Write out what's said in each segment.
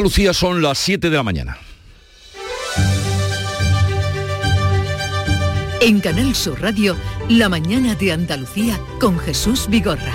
Lucía son las 7 de la mañana. En Canal Sur Radio, La mañana de Andalucía con Jesús Vigorra.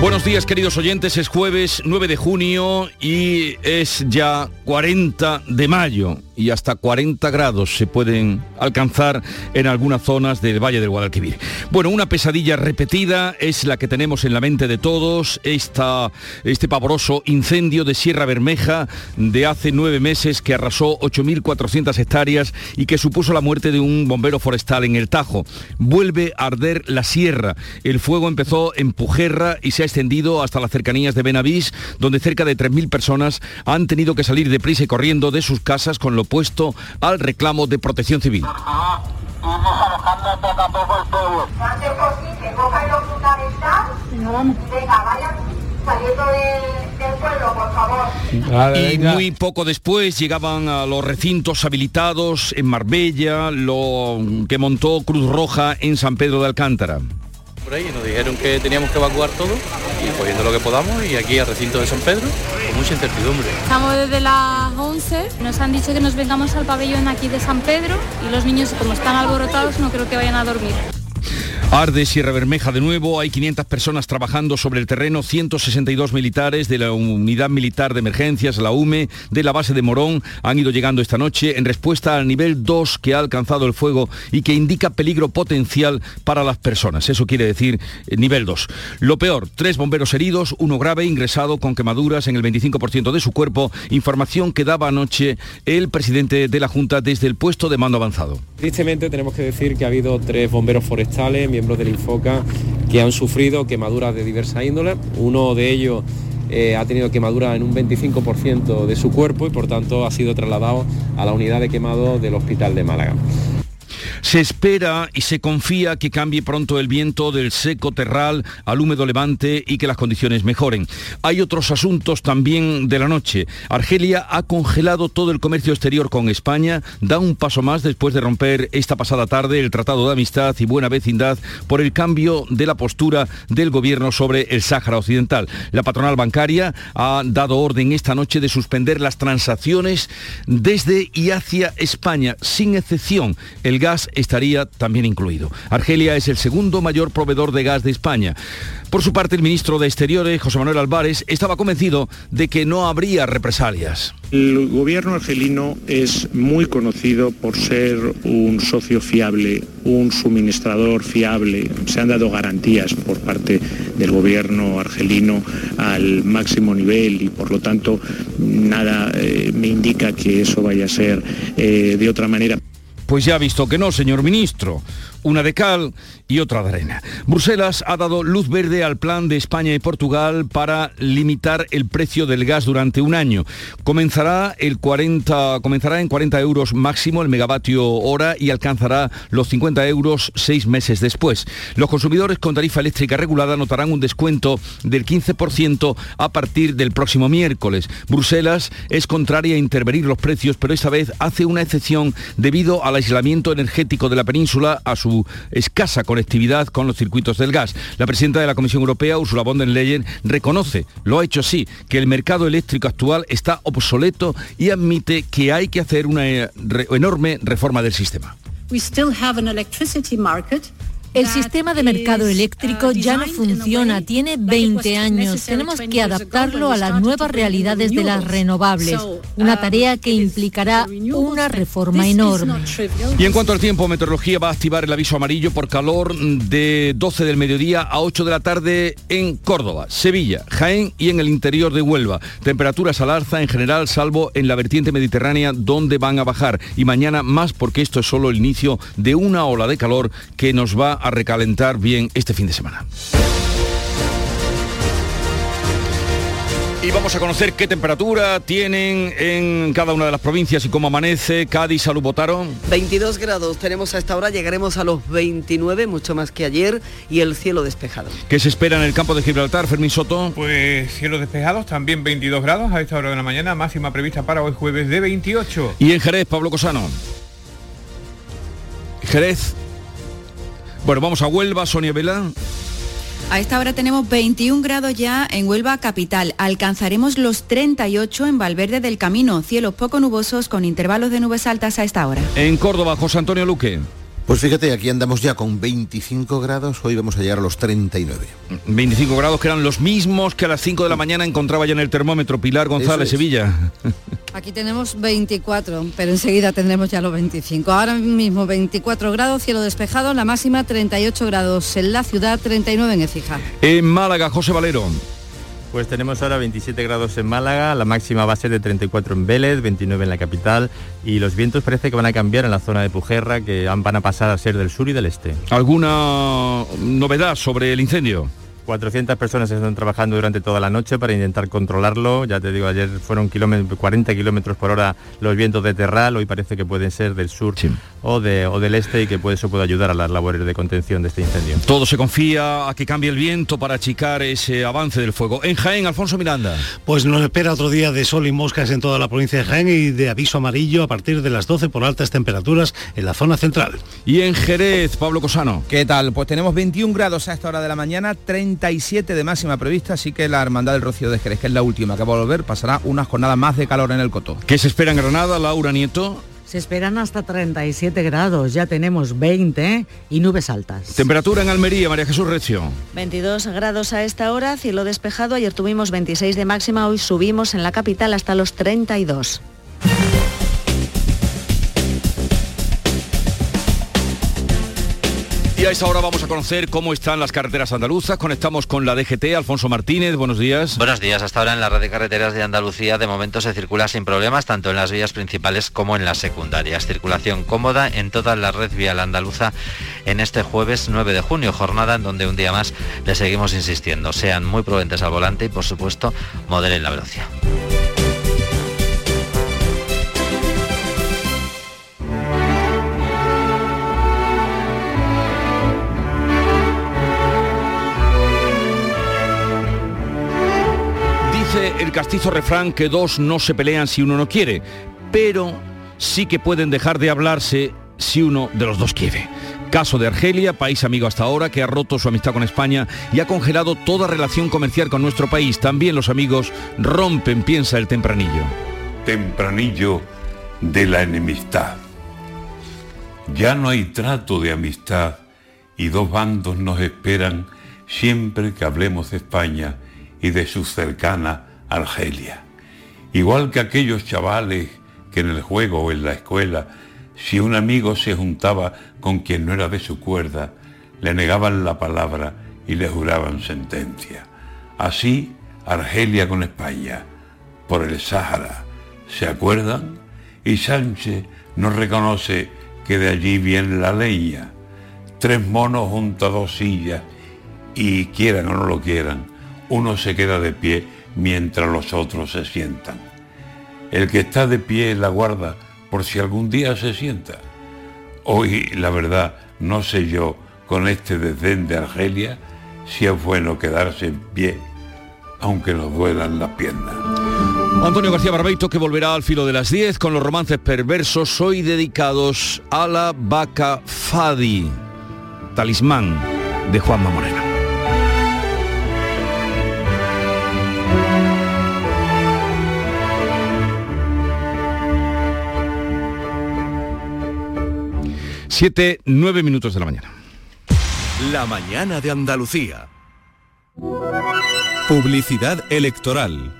Buenos días queridos oyentes, es jueves 9 de junio y es ya 40 de mayo y hasta 40 grados se pueden alcanzar en algunas zonas del Valle del Guadalquivir. Bueno, una pesadilla repetida es la que tenemos en la mente de todos, esta, este pavoroso incendio de Sierra Bermeja de hace nueve meses que arrasó 8.400 hectáreas y que supuso la muerte de un bombero forestal en el Tajo. Vuelve a arder la sierra. El fuego empezó en Pujerra y se ha extendido hasta las cercanías de Benavís, donde cerca de 3.000 personas han tenido que salir deprisa y corriendo de sus casas con lo puesto al reclamo de protección civil. Y muy poco después llegaban a los recintos habilitados en Marbella, lo que montó Cruz Roja en San Pedro de Alcántara ahí nos dijeron que teníamos que evacuar todo y cogiendo lo que podamos y aquí al recinto de San Pedro con mucha incertidumbre. Estamos desde las 11, nos han dicho que nos vengamos al pabellón aquí de San Pedro y los niños como están alborotados no creo que vayan a dormir. Arde Sierra Bermeja de nuevo, hay 500 personas trabajando sobre el terreno, 162 militares de la Unidad Militar de Emergencias, la UME, de la base de Morón, han ido llegando esta noche en respuesta al nivel 2 que ha alcanzado el fuego y que indica peligro potencial para las personas. Eso quiere decir eh, nivel 2. Lo peor, tres bomberos heridos, uno grave, ingresado con quemaduras en el 25% de su cuerpo, información que daba anoche el presidente de la Junta desde el puesto de mando avanzado. Tristemente tenemos que decir que ha habido tres bomberos forestales, miembros del Infoca, que han sufrido quemaduras de diversa índole. Uno de ellos eh, ha tenido quemadura en un 25% de su cuerpo y por tanto ha sido trasladado a la unidad de quemado del Hospital de Málaga. Se espera y se confía que cambie pronto el viento del seco terral al húmedo levante y que las condiciones mejoren. Hay otros asuntos también de la noche. Argelia ha congelado todo el comercio exterior con España, da un paso más después de romper esta pasada tarde el Tratado de Amistad y Buena Vecindad por el cambio de la postura del gobierno sobre el Sáhara Occidental. La patronal bancaria ha dado orden esta noche de suspender las transacciones desde y hacia España, sin excepción. El gas estaría también incluido. Argelia es el segundo mayor proveedor de gas de España. Por su parte, el ministro de Exteriores, José Manuel Álvarez, estaba convencido de que no habría represalias. El gobierno argelino es muy conocido por ser un socio fiable, un suministrador fiable. Se han dado garantías por parte del gobierno argelino al máximo nivel y por lo tanto nada eh, me indica que eso vaya a ser eh, de otra manera. Pues ya ha visto que no, señor ministro. Una de cal y otra de arena. Bruselas ha dado luz verde al plan de España y Portugal para limitar el precio del gas durante un año. Comenzará, el 40, comenzará en 40 euros máximo el megavatio hora y alcanzará los 50 euros seis meses después. Los consumidores con tarifa eléctrica regulada notarán un descuento del 15% a partir del próximo miércoles. Bruselas es contraria a intervenir los precios, pero esta vez hace una excepción debido al aislamiento energético de la península a su escasa con los circuitos del gas. La presidenta de la Comisión Europea, Ursula von der Leyen, reconoce, lo ha hecho así, que el mercado eléctrico actual está obsoleto y admite que hay que hacer una eh, enorme reforma del sistema. El sistema de mercado eléctrico ya no funciona, tiene 20 años. Tenemos que adaptarlo a las nuevas realidades de las renovables, una tarea que implicará una reforma enorme. Y en cuanto al tiempo, Meteorología va a activar el aviso amarillo por calor de 12 del mediodía a 8 de la tarde en Córdoba, Sevilla, Jaén y en el interior de Huelva. Temperaturas al alza en general, salvo en la vertiente mediterránea donde van a bajar. Y mañana más porque esto es solo el inicio de una ola de calor que nos va a recalentar bien este fin de semana. Y vamos a conocer qué temperatura tienen en cada una de las provincias y cómo amanece. Cádiz, Salud, Botaro. 22 grados tenemos a esta hora, llegaremos a los 29, mucho más que ayer, y el cielo despejado. ¿Qué se espera en el campo de Gibraltar, Fermín Soto? Pues cielos despejados, también 22 grados a esta hora de la mañana, máxima prevista para hoy jueves de 28. ¿Y en Jerez, Pablo Cosano? Jerez, bueno, vamos a Huelva, Sonia Vela. A esta hora tenemos 21 grados ya en Huelva capital. Alcanzaremos los 38 en Valverde del Camino. Cielos poco nubosos con intervalos de nubes altas a esta hora. En Córdoba, José Antonio Luque. Pues fíjate, aquí andamos ya con 25 grados, hoy vamos a llegar a los 39. 25 grados que eran los mismos que a las 5 de la mañana encontraba ya en el termómetro Pilar González, Sevilla. Aquí tenemos 24, pero enseguida tendremos ya los 25. Ahora mismo 24 grados, cielo despejado, la máxima 38 grados en la ciudad, 39 en Ecija. En Málaga, José Valero. Pues tenemos ahora 27 grados en Málaga, la máxima va a ser de 34 en Vélez, 29 en la capital y los vientos parece que van a cambiar en la zona de Pujerra, que van a pasar a ser del sur y del este. ¿Alguna novedad sobre el incendio? 400 personas están trabajando durante toda la noche para intentar controlarlo. Ya te digo, ayer fueron 40 kilómetros por hora los vientos de Terral, hoy parece que pueden ser del sur o, de, o del este y que puede, eso puede ayudar a las labores de contención de este incendio. Todo se confía a que cambie el viento para achicar ese avance del fuego. En Jaén, Alfonso Miranda. Pues nos espera otro día de sol y moscas en toda la provincia de Jaén y de aviso amarillo a partir de las 12 por altas temperaturas en la zona central. Y en Jerez, Pablo Cosano. ¿Qué tal? Pues tenemos 21 grados a esta hora de la mañana, 37 de máxima prevista, así que la Hermandad del Rocío de Jerez, que es la última que va a volver, pasará una jornada más de calor en el Coto. ¿Qué se espera en Granada, Laura Nieto? Se esperan hasta 37 grados, ya tenemos 20 y nubes altas. Temperatura en Almería, María Jesús Recio. 22 grados a esta hora, cielo despejado, ayer tuvimos 26 de máxima, hoy subimos en la capital hasta los 32. Y a esa hora vamos a conocer cómo están las carreteras andaluzas. Conectamos con la DGT, Alfonso Martínez, buenos días. Buenos días, hasta ahora en la red de carreteras de Andalucía de momento se circula sin problemas tanto en las vías principales como en las secundarias. Circulación cómoda en toda la red vial andaluza en este jueves 9 de junio, jornada en donde un día más le seguimos insistiendo. Sean muy prudentes al volante y por supuesto moderen la velocidad. Dice el castizo refrán que dos no se pelean si uno no quiere, pero sí que pueden dejar de hablarse si uno de los dos quiere. Caso de Argelia, país amigo hasta ahora, que ha roto su amistad con España y ha congelado toda relación comercial con nuestro país. También los amigos rompen, piensa el tempranillo. Tempranillo de la enemistad. Ya no hay trato de amistad y dos bandos nos esperan siempre que hablemos de España y de su cercana Argelia. Igual que aquellos chavales que en el juego o en la escuela, si un amigo se juntaba con quien no era de su cuerda, le negaban la palabra y le juraban sentencia. Así, Argelia con España, por el Sáhara, ¿se acuerdan? Y Sánchez no reconoce que de allí viene la leña. Tres monos junto a dos sillas y quieran o no lo quieran, uno se queda de pie mientras los otros se sientan. El que está de pie la guarda por si algún día se sienta. Hoy, la verdad, no sé yo, con este desdén de Argelia, si es bueno quedarse en pie, aunque nos duelan las piernas. Antonio García Barbeito que volverá al filo de las 10 con los romances perversos hoy dedicados a la vaca Fadi, talismán de Juanma Moreno. Siete, nueve minutos de la mañana. La mañana de Andalucía. Publicidad electoral.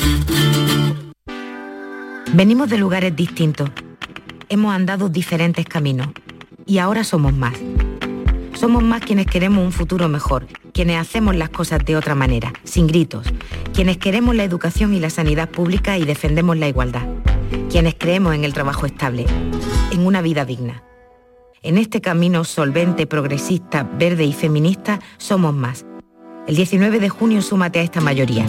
Venimos de lugares distintos. Hemos andado diferentes caminos y ahora somos más. Somos más quienes queremos un futuro mejor, quienes hacemos las cosas de otra manera, sin gritos, quienes queremos la educación y la sanidad pública y defendemos la igualdad, quienes creemos en el trabajo estable, en una vida digna. En este camino solvente, progresista, verde y feminista somos más. El 19 de junio súmate a esta mayoría.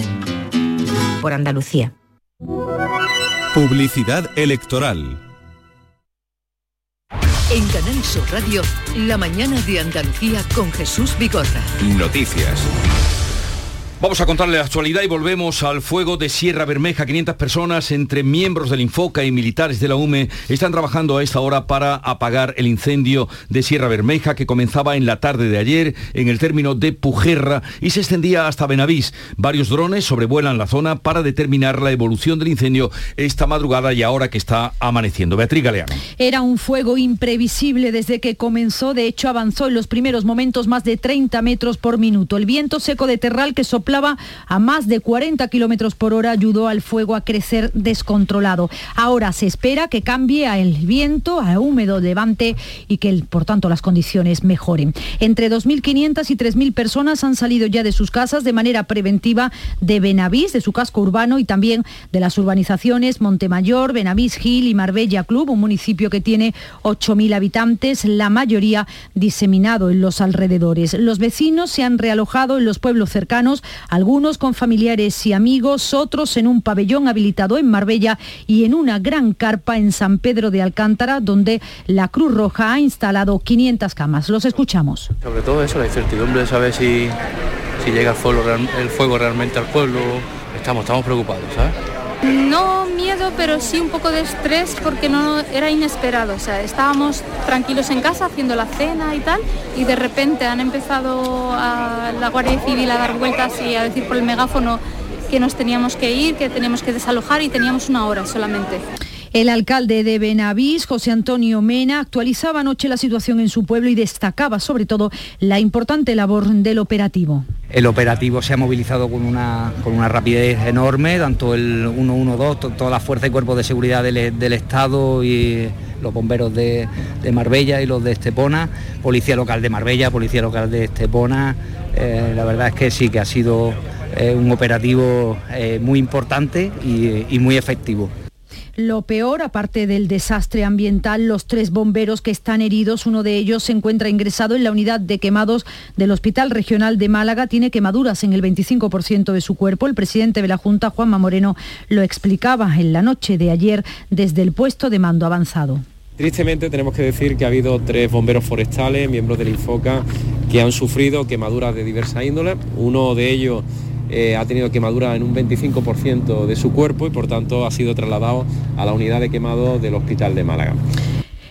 Por Andalucía. Publicidad electoral. En Canal Sur Radio, la mañana de Andalucía con Jesús Vigorra. Noticias. Vamos a contarle la actualidad y volvemos al fuego de Sierra Bermeja. 500 personas entre miembros del Infoca y militares de la UME están trabajando a esta hora para apagar el incendio de Sierra Bermeja que comenzaba en la tarde de ayer en el término de Pujerra y se extendía hasta Benavís. Varios drones sobrevuelan la zona para determinar la evolución del incendio esta madrugada y ahora que está amaneciendo. Beatriz Galeano. Era un fuego imprevisible desde que comenzó. De hecho, avanzó en los primeros momentos más de 30 metros por minuto. El viento seco de Terral que a más de 40 kilómetros por hora ayudó al fuego a crecer descontrolado. Ahora se espera que cambie el viento, a húmedo levante y que por tanto las condiciones mejoren. Entre 2.500 y 3.000 personas han salido ya de sus casas de manera preventiva de Benavís, de su casco urbano y también de las urbanizaciones Montemayor, Benavís Gil y Marbella Club, un municipio que tiene 8.000 habitantes, la mayoría diseminado en los alrededores. Los vecinos se han realojado en los pueblos cercanos algunos con familiares y amigos, otros en un pabellón habilitado en Marbella y en una gran carpa en San Pedro de Alcántara, donde la Cruz Roja ha instalado 500 camas. Los escuchamos. Sobre todo eso, la incertidumbre de saber si, si llega el fuego, realmente al pueblo. Estamos, estamos preocupados, ¿sabes? No miedo, pero sí un poco de estrés porque no era inesperado. O sea, estábamos tranquilos en casa haciendo la cena y tal, y de repente han empezado a la Guardia Civil a dar vueltas y a decir por el megáfono que nos teníamos que ir, que teníamos que desalojar y teníamos una hora solamente. El alcalde de Benavís, José Antonio Mena, actualizaba anoche la situación en su pueblo y destacaba sobre todo la importante labor del operativo. El operativo se ha movilizado con una, con una rapidez enorme, tanto el 112, toda la fuerza y cuerpos de seguridad del, Estado y los bomberos de, Marbella y los de Estepona, policía local de Marbella, policía local de Estepona. Eh, la verdad es que sí que ha sido eh, un operativo eh, muy importante y muy efectivo. Lo peor, aparte del desastre ambiental, los tres bomberos que están heridos, uno de ellos se encuentra ingresado en la unidad de quemados del Hospital Regional de Málaga, tiene quemaduras en el 25% de su cuerpo. El presidente de la Junta, Juanma Moreno, lo explicaba en la noche de ayer desde el puesto de mando avanzado. Tristemente tenemos que decir que ha habido tres bomberos forestales, miembros del Infoca, que han sufrido quemaduras de diversa índole. Uno de ellos eh, ha tenido quemadura en un 25% de su cuerpo y por tanto ha sido trasladado a la unidad de quemado del Hospital de Málaga.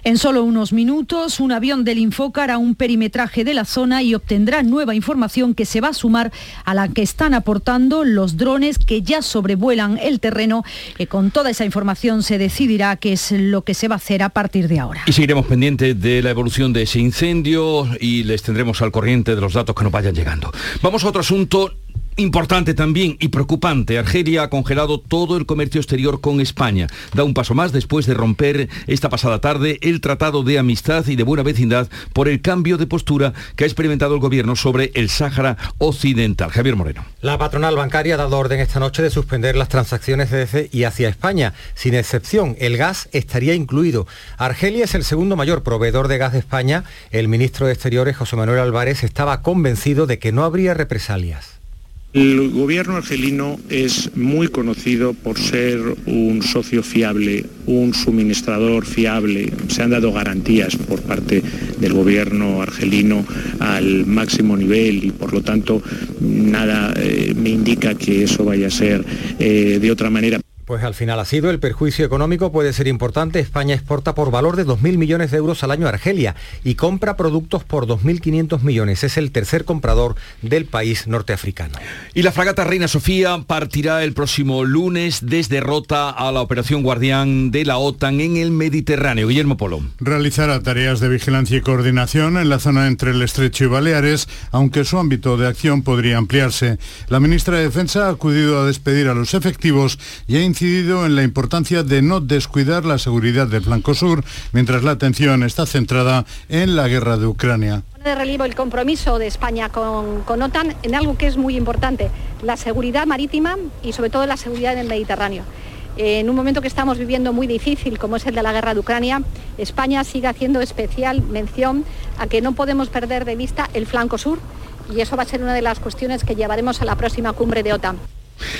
En solo unos minutos, un avión del Infocar hará un perimetraje de la zona y obtendrá nueva información que se va a sumar a la que están aportando los drones que ya sobrevuelan el terreno. Y con toda esa información se decidirá qué es lo que se va a hacer a partir de ahora. Y seguiremos pendientes de la evolución de ese incendio y les tendremos al corriente de los datos que nos vayan llegando. Vamos a otro asunto Importante también y preocupante, Argelia ha congelado todo el comercio exterior con España. Da un paso más después de romper esta pasada tarde el Tratado de Amistad y de Buena Vecindad por el cambio de postura que ha experimentado el gobierno sobre el Sáhara Occidental. Javier Moreno. La patronal bancaria ha dado orden esta noche de suspender las transacciones desde y hacia España. Sin excepción, el gas estaría incluido. Argelia es el segundo mayor proveedor de gas de España. El ministro de Exteriores, José Manuel Álvarez, estaba convencido de que no habría represalias. El gobierno argelino es muy conocido por ser un socio fiable, un suministrador fiable. Se han dado garantías por parte del gobierno argelino al máximo nivel y por lo tanto nada eh, me indica que eso vaya a ser eh, de otra manera. Pues al final ha sido, el perjuicio económico puede ser importante. España exporta por valor de 2.000 millones de euros al año a Argelia y compra productos por 2.500 millones. Es el tercer comprador del país norteafricano. Y la fragata Reina Sofía partirá el próximo lunes desde Rota a la operación Guardián de la OTAN en el Mediterráneo. Guillermo Polo. Realizará tareas de vigilancia y coordinación en la zona entre el Estrecho y Baleares, aunque su ámbito de acción podría ampliarse. La ministra de Defensa ha acudido a despedir a los efectivos y ha en la importancia de no descuidar la seguridad del flanco sur, mientras la atención está centrada en la guerra de Ucrania. De relieve el compromiso de España con, con OTAN en algo que es muy importante, la seguridad marítima y sobre todo la seguridad en el Mediterráneo. En un momento que estamos viviendo muy difícil, como es el de la guerra de Ucrania, España sigue haciendo especial mención a que no podemos perder de vista el flanco sur y eso va a ser una de las cuestiones que llevaremos a la próxima cumbre de OTAN.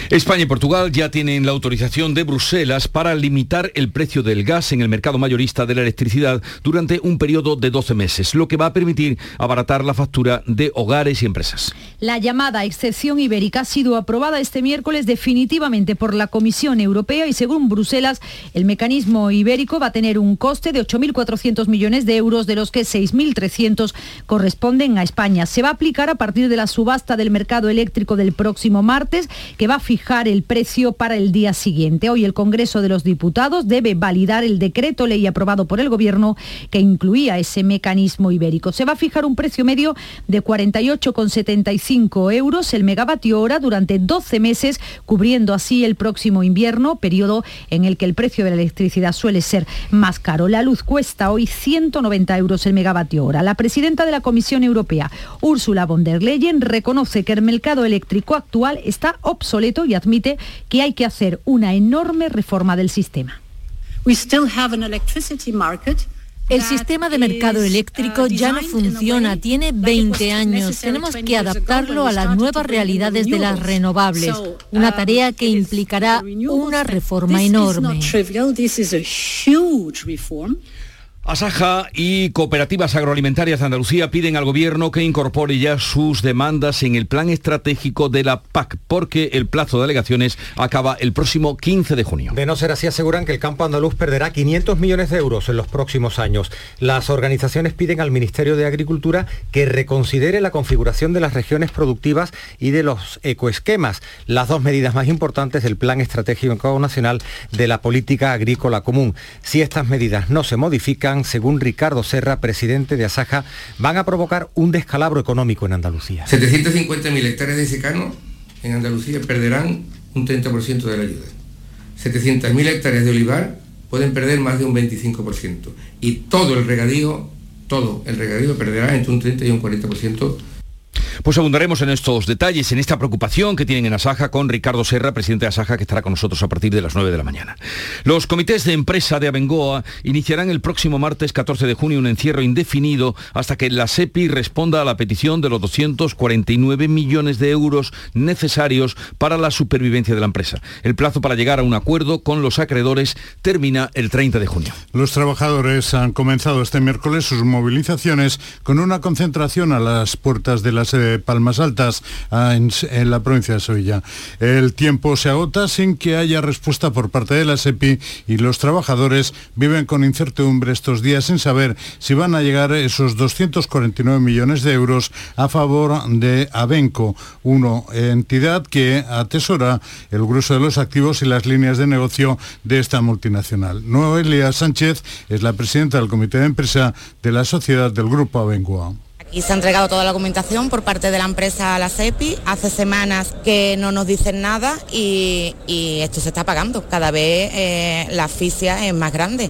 España y Portugal ya tienen la autorización de Bruselas para limitar el precio del gas en el mercado mayorista de la electricidad durante un periodo de 12 meses, lo que va a permitir abaratar la factura de hogares y empresas. La llamada excepción ibérica ha sido aprobada este miércoles definitivamente por la Comisión Europea y según Bruselas, el mecanismo ibérico va a tener un coste de 8.400 millones de euros, de los que 6.300 corresponden a España. Se va a aplicar a partir de la subasta del mercado eléctrico del próximo martes, que a fijar el precio para el día siguiente. Hoy el Congreso de los Diputados debe validar el decreto ley aprobado por el Gobierno que incluía ese mecanismo ibérico. Se va a fijar un precio medio de 48,75 euros el megavatio hora durante 12 meses, cubriendo así el próximo invierno, periodo en el que el precio de la electricidad suele ser más caro. La luz cuesta hoy 190 euros el megavatio hora. La presidenta de la Comisión Europea, Ursula von der Leyen, reconoce que el mercado eléctrico actual está obsoleto y admite que hay que hacer una enorme reforma del sistema. El sistema de mercado eléctrico ya no funciona, tiene 20 años. Tenemos que adaptarlo a las nuevas realidades de las renovables, una tarea que implicará una reforma enorme. Asaja y cooperativas agroalimentarias de Andalucía piden al gobierno que incorpore ya sus demandas en el plan estratégico de la PAC, porque el plazo de alegaciones acaba el próximo 15 de junio. De no ser así, aseguran que el campo andaluz perderá 500 millones de euros en los próximos años. Las organizaciones piden al Ministerio de Agricultura que reconsidere la configuración de las regiones productivas y de los ecoesquemas, las dos medidas más importantes del Plan Estratégico Nacional de la Política Agrícola Común. Si estas medidas no se modifican, según Ricardo Serra, presidente de Asaja, van a provocar un descalabro económico en Andalucía. 750.000 hectáreas de secano en Andalucía perderán un 30% de la ayuda. 700.000 hectáreas de olivar pueden perder más de un 25%. Y todo el regadío, todo el regadío perderá entre un 30 y un 40% pues abundaremos en estos detalles, en esta preocupación que tienen en Asaja con Ricardo Serra, presidente de Asaja, que estará con nosotros a partir de las 9 de la mañana. Los comités de empresa de Abengoa iniciarán el próximo martes 14 de junio un encierro indefinido hasta que la SEPI responda a la petición de los 249 millones de euros necesarios para la supervivencia de la empresa. El plazo para llegar a un acuerdo con los acreedores termina el 30 de junio. Los trabajadores han comenzado este miércoles sus movilizaciones con una concentración a las puertas de la sede Palmas Altas, en, la provincia de Sevilla. El tiempo se agota sin que haya respuesta por parte de la SEPI y los trabajadores viven con incertidumbre estos días sin saber si van a llegar esos 249 millones de euros a favor de Abenco, una entidad que atesora el grueso de los activos y las líneas de negocio de esta multinacional. Noelia Sánchez es la presidenta del comité de empresa de la sociedad del grupo Abengoa. Y se ha entregado toda la documentación por parte de la empresa a la CEPI. Hace semanas que no nos dicen nada y, esto se está pagando. Cada vez eh, la asfixia es más grande.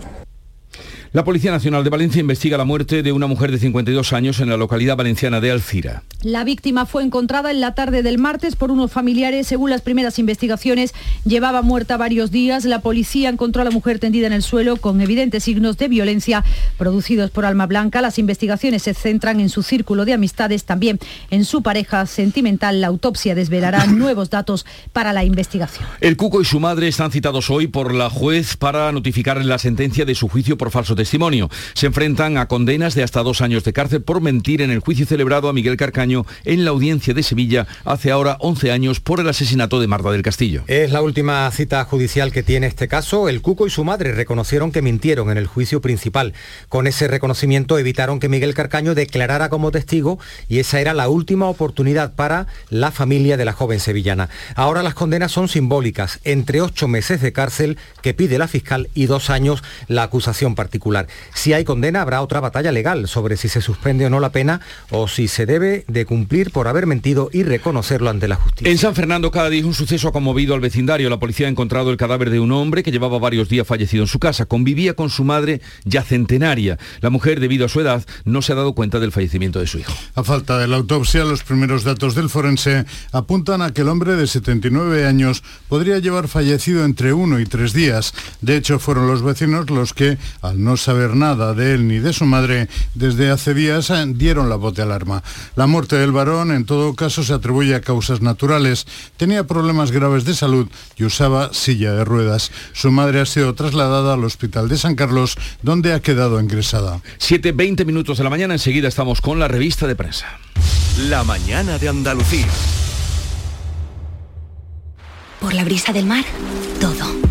La Policía Nacional de Valencia investiga la muerte de una mujer de 52 años en la localidad valenciana de Alcira. La víctima fue encontrada en la tarde del martes por unos familiares. Según las primeras investigaciones, llevaba muerta varios días. La policía encontró a la mujer tendida en el suelo con evidentes signos de violencia producidos por Alma Blanca. Las investigaciones se centran en su círculo de amistades, también en su pareja sentimental. La autopsia desvelará nuevos datos para la investigación. El Cuco y su madre están citados hoy por la juez para notificar la sentencia de su juicio por falso testimonio. Se enfrentan a condenas de hasta dos años de cárcel por mentir en el juicio celebrado a Miguel Carcaño en la audiencia de Sevilla hace ahora 11 años por el asesinato de Marta del Castillo. Es la última cita judicial que tiene este caso. El Cuco y su madre reconocieron que mintieron en el juicio principal. Con ese reconocimiento evitaron que Miguel Carcaño declarara como testigo y esa era la última oportunidad para la familia de la joven sevillana. Ahora las condenas son simbólicas, entre ocho meses de cárcel que pide la fiscal y dos años la acusación particular. Si hay condena, habrá otra batalla legal sobre si se suspende o no la pena o si se debe de cumplir por haber mentido y reconocerlo ante la justicia. En San Fernando cada día un suceso ha conmovido al vecindario. La policía ha encontrado el cadáver de un hombre que llevaba varios días fallecido en su casa. Convivía con su madre ya centenaria. La mujer, debido a su edad, no se ha dado cuenta del fallecimiento de su hijo. A falta de la autopsia, los primeros datos del forense apuntan a que el hombre de 79 años podría llevar fallecido entre uno y tres días. De hecho, fueron los vecinos los que, al no saber nada de él ni de su madre desde hace días, eh, dieron la voz de alarma. La muerte del varón, en todo caso, se atribuye a causas naturales. Tenía problemas graves de salud y usaba silla de ruedas. Su madre ha sido trasladada al hospital de San Carlos, donde ha quedado ingresada. 7.20 minutos de la mañana, enseguida estamos con la revista de prensa. La mañana de Andalucía. Por la brisa del mar, todo.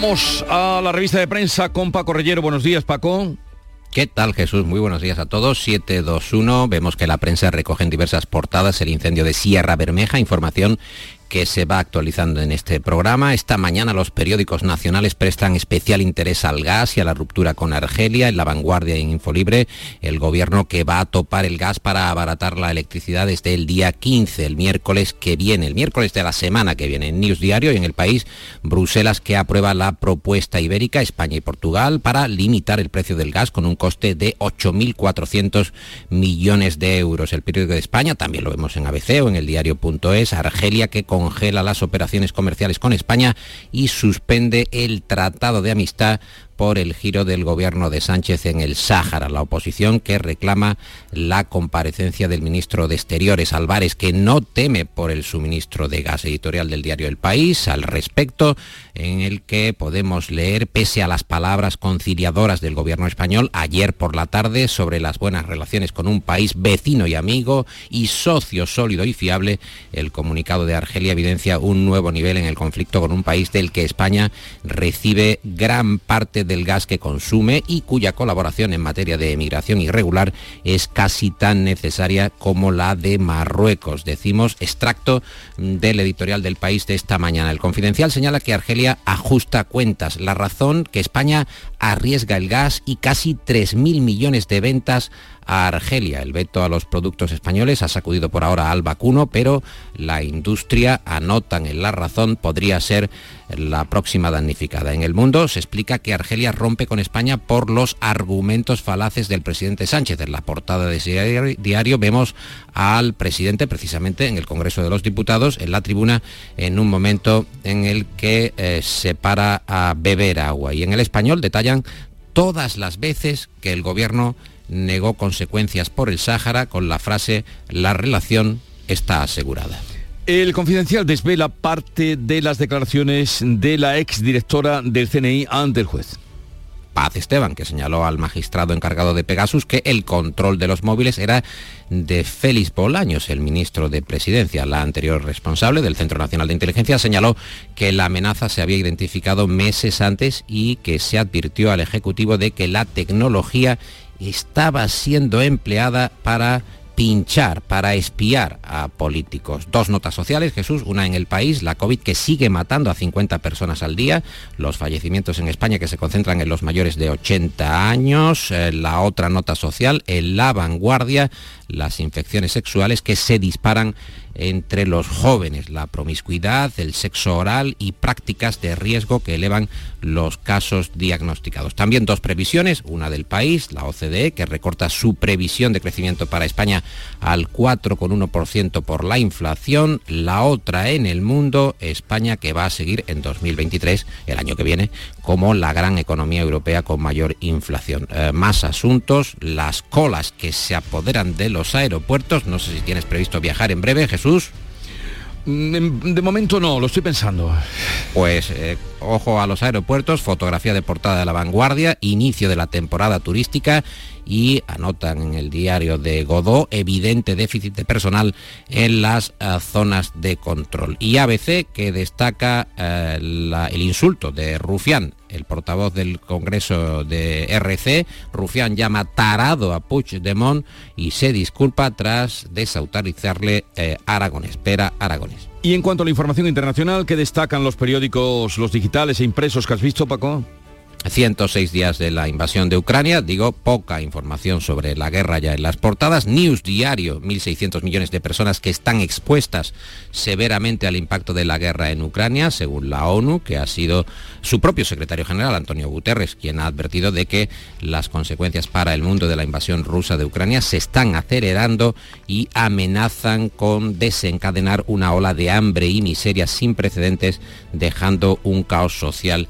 Vamos a la revista de prensa con Paco Rellero. Buenos días, Paco. ¿Qué tal Jesús? Muy buenos días a todos. 721. Vemos que la prensa recoge en diversas portadas el incendio de Sierra Bermeja, información que se va actualizando en este programa. Esta mañana los periódicos nacionales prestan especial interés al gas y a la ruptura con Argelia. En La Vanguardia y en Infolibre, el gobierno que va a topar el gas para abaratar la electricidad desde el día 15, el miércoles que viene, el miércoles de la semana que viene. En News Diario y en el país, Bruselas que aprueba la propuesta ibérica, España y Portugal, para limitar el precio del gas con un coste de 8.400 millones de euros. El periódico de España, también lo vemos en ABC o en el diario.es, Argelia que con congela las operaciones comerciales con España y suspende el Tratado de Amistad por el giro del gobierno de Sánchez en el Sáhara. La oposición que reclama la comparecencia del ministro de Exteriores, Álvarez, que no teme por el suministro de gas editorial del diario El País al respecto, en el que podemos leer, pese a las palabras conciliadoras del gobierno español ayer por la tarde sobre las buenas relaciones con un país vecino y amigo y socio sólido y fiable, el comunicado de Argelia evidencia un nuevo nivel en el conflicto con un país del que España recibe gran parte del gas que consume y cuya colaboración en materia de emigración irregular es casi tan necesaria como la de Marruecos. Decimos extracto del editorial del país de esta mañana. El Confidencial señala que Argelia ajusta cuentas. La razón que España arriesga el gas y casi 3.000 millones de ventas a Argelia. El veto a los productos españoles ha sacudido por ahora al vacuno, pero la industria, anotan en la razón, podría ser la próxima damnificada. En el mundo se explica que Argelia rompe con España por los argumentos falaces del presidente Sánchez. En la portada de ese diario vemos al presidente precisamente en el Congreso de los Diputados, en la tribuna, en un momento en el que eh, se para a beber agua. Y en el español todas las veces que el gobierno negó consecuencias por el Sáhara con la frase la relación está asegurada. El Confidencial desvela parte de las declaraciones de la exdirectora del CNI ante el juez. Paz Esteban, que señaló al magistrado encargado de Pegasus que el control de los móviles era de Félix Bolaños, el ministro de Presidencia. La anterior responsable del Centro Nacional de Inteligencia señaló que la amenaza se había identificado meses antes y que se advirtió al Ejecutivo de que la tecnología estaba siendo empleada para pinchar, para espiar a políticos. Dos notas sociales, Jesús, una en el país, la COVID que sigue matando a 50 personas al día, los fallecimientos en España que se concentran en los mayores de 80 años, eh, la otra nota social, en la vanguardia, las infecciones sexuales que se disparan entre los jóvenes, la promiscuidad, el sexo oral y prácticas de riesgo que elevan los casos diagnosticados. También dos previsiones, una del país, la OCDE, que recorta su previsión de crecimiento para España al 4,1% por la inflación, la otra en el mundo, España que va a seguir en 2023, el año que viene, como la gran economía europea con mayor inflación. Eh, más asuntos, las colas que se apoderan de los aeropuertos, no sé si tienes previsto viajar en breve, Jesús, Mm, de momento no, lo estoy pensando. Pues eh, ojo a los aeropuertos, fotografía de portada de la vanguardia, inicio de la temporada turística y anotan en el diario de Godó evidente déficit de personal en las eh, zonas de control. Y ABC que destaca eh, el insulto de Rufián, el portavoz del Congreso de RC. Rufián llama tarado a Puigdemont y se disculpa tras desautorizarle Aragones, Pera Aragones. Y en cuanto a la información internacional, ¿qué destacan los periódicos, los digitales e impresos que has visto, Paco? 106 días de la invasión de Ucrania, digo, poca información sobre la guerra ya en las portadas. News Diario, 1.600 millones de personas que están expuestas severamente al impacto de la guerra en Ucrania, según la ONU, que ha sido su propio secretario general, Antonio Guterres, quien ha advertido de que las consecuencias para el mundo de la invasión rusa de Ucrania se están acelerando y amenazan con desencadenar una ola de hambre y miseria sin precedentes, dejando un caos social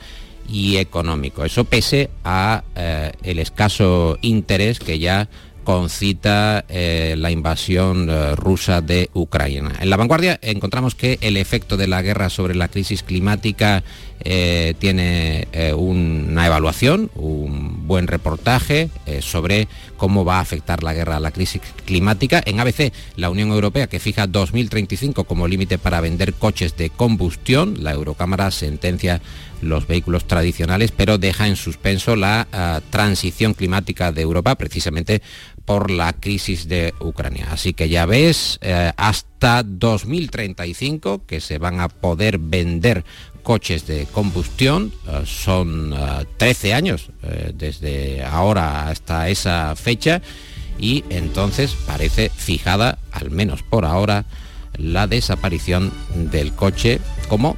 y económico. Eso pese a eh, el escaso interés que ya concita eh, la invasión eh, rusa de Ucrania. En la vanguardia encontramos que el efecto de la guerra sobre la crisis climática tiene una evaluación, un buen reportaje sobre cómo va a afectar la guerra a la crisis climática. En ABC, la Unión Europea, que fija 2035 como límite para vender coches de combustión, la Eurocámara sentencia los vehículos tradicionales, pero deja en suspenso la transición climática de Europa precisamente por la crisis de Ucrania. Así que ya ves, eh, hasta 2035 que se van a poder vender coches de combustión, ah, son 13 ah, años eh, desde ahora hasta esa fecha y entonces parece fijada, al menos por ahora, la desaparición del coche como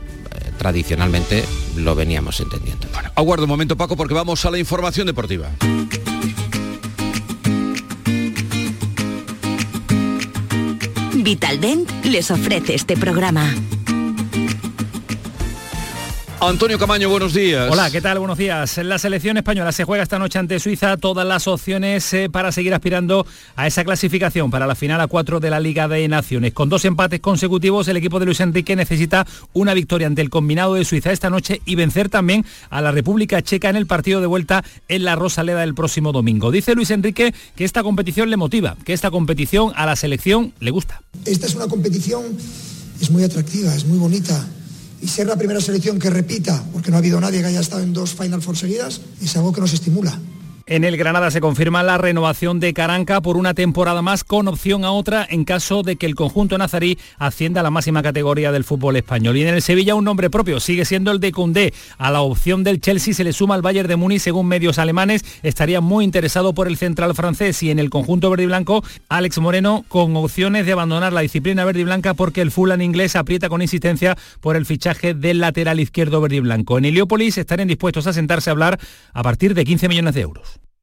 tradicionalmente lo veníamos entendiendo. Bueno, aguardo un momento Paco porque vamos a la información deportiva. Vitaldent les ofrece este programa. Antonio Camaño, buenos días. Hola, ¿qué tal? Buenos días. La selección española se juega esta noche ante Suiza todas las opciones eh, para seguir aspirando a esa clasificación para la final a cuatro de la Liga de Naciones. Con dos empates consecutivos, el equipo de Luis Enrique necesita una victoria ante el combinado de Suiza esta noche y vencer también a la República Checa en el partido de vuelta en la Rosaleda el próximo domingo. Dice Luis Enrique que esta competición le motiva, que esta competición a la selección le gusta. Esta es una competición, es muy atractiva, es muy bonita y ser la primera selección que repita, porque no ha habido nadie que haya estado en dos Final Four seguidas, es algo que nos estimula. En el Granada se confirma la renovación de Caranca por una temporada más con opción a otra en caso de que el conjunto nazarí ascienda a la máxima categoría del fútbol español. Y en el Sevilla un nombre propio sigue siendo el de Cundé. A la opción del Chelsea se le suma al Bayern de Múnich según medios alemanes. Estaría muy interesado por el central francés y en el conjunto verde y blanco Alex Moreno con opciones de abandonar la disciplina verde y blanca porque el Fulham inglés aprieta con insistencia por el fichaje del lateral izquierdo verde y blanco. En Heliópolis estarían dispuestos a sentarse a hablar a partir de 15 millones de euros.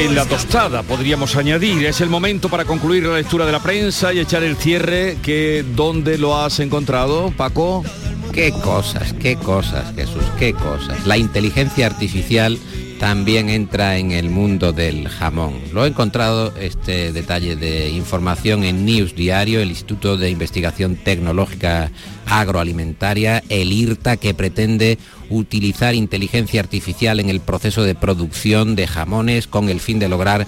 En la tostada podríamos añadir, es el momento para concluir la lectura de la prensa y echar el cierre, que ¿dónde lo has encontrado, Paco? Qué cosas, qué cosas, Jesús, qué cosas. La inteligencia artificial también entra en el mundo del jamón. Lo he encontrado este detalle de información en News Diario, el Instituto de Investigación Tecnológica Agroalimentaria, el IRTA, que pretende utilizar inteligencia artificial en el proceso de producción de jamones con el fin de lograr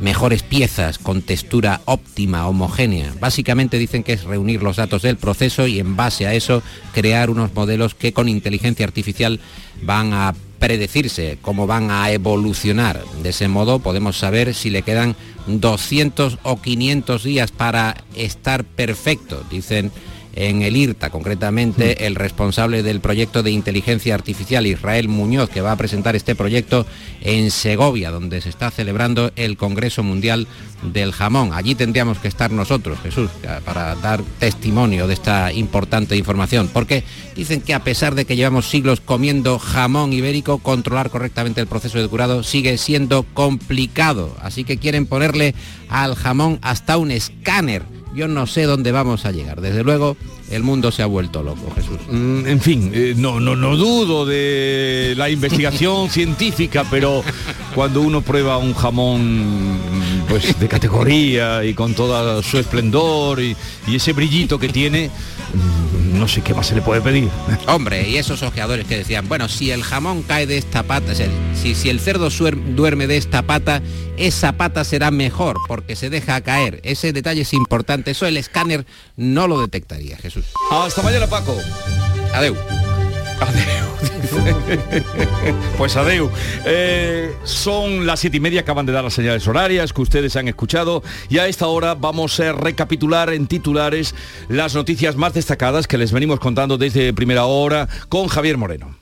mejores piezas con textura óptima, homogénea. Básicamente dicen que es reunir los datos del proceso y en base a eso crear unos modelos que con inteligencia artificial van a predecirse cómo van a evolucionar. De ese modo podemos saber si le quedan 200 o 500 días para estar perfecto, dicen en el IRTA, concretamente el responsable del proyecto de inteligencia artificial, Israel Muñoz, que va a presentar este proyecto en Segovia, donde se está celebrando el Congreso Mundial del Jamón. Allí tendríamos que estar nosotros, Jesús, para dar testimonio de esta importante información, porque dicen que a pesar de que llevamos siglos comiendo jamón ibérico, controlar correctamente el proceso de curado sigue siendo complicado. Así que quieren ponerle al jamón hasta un escáner yo no sé dónde vamos a llegar. Desde luego, el mundo se ha vuelto loco, Jesús. Mm, en fin, eh, no, no, no dudo de la investigación científica, pero cuando uno prueba un jamón pues de categoría y con todo su esplendor y, ese brillito que tiene, mm, no sé qué más se le puede pedir. Hombre, y esos ojeadores que decían, bueno, si el jamón cae de esta pata, si, si el cerdo duerme de esta pata, esa pata será mejor porque se deja caer. Ese detalle es importante. Eso el escáner no lo detectaría, Jesús. Hasta mañana, Paco. Adeu. pues adeu. Eh, son las siete y media, acaban de dar las señales horarias que ustedes han escuchado y a esta hora vamos a recapitular en titulares las noticias más destacadas que les venimos contando desde primera hora con Javier Moreno.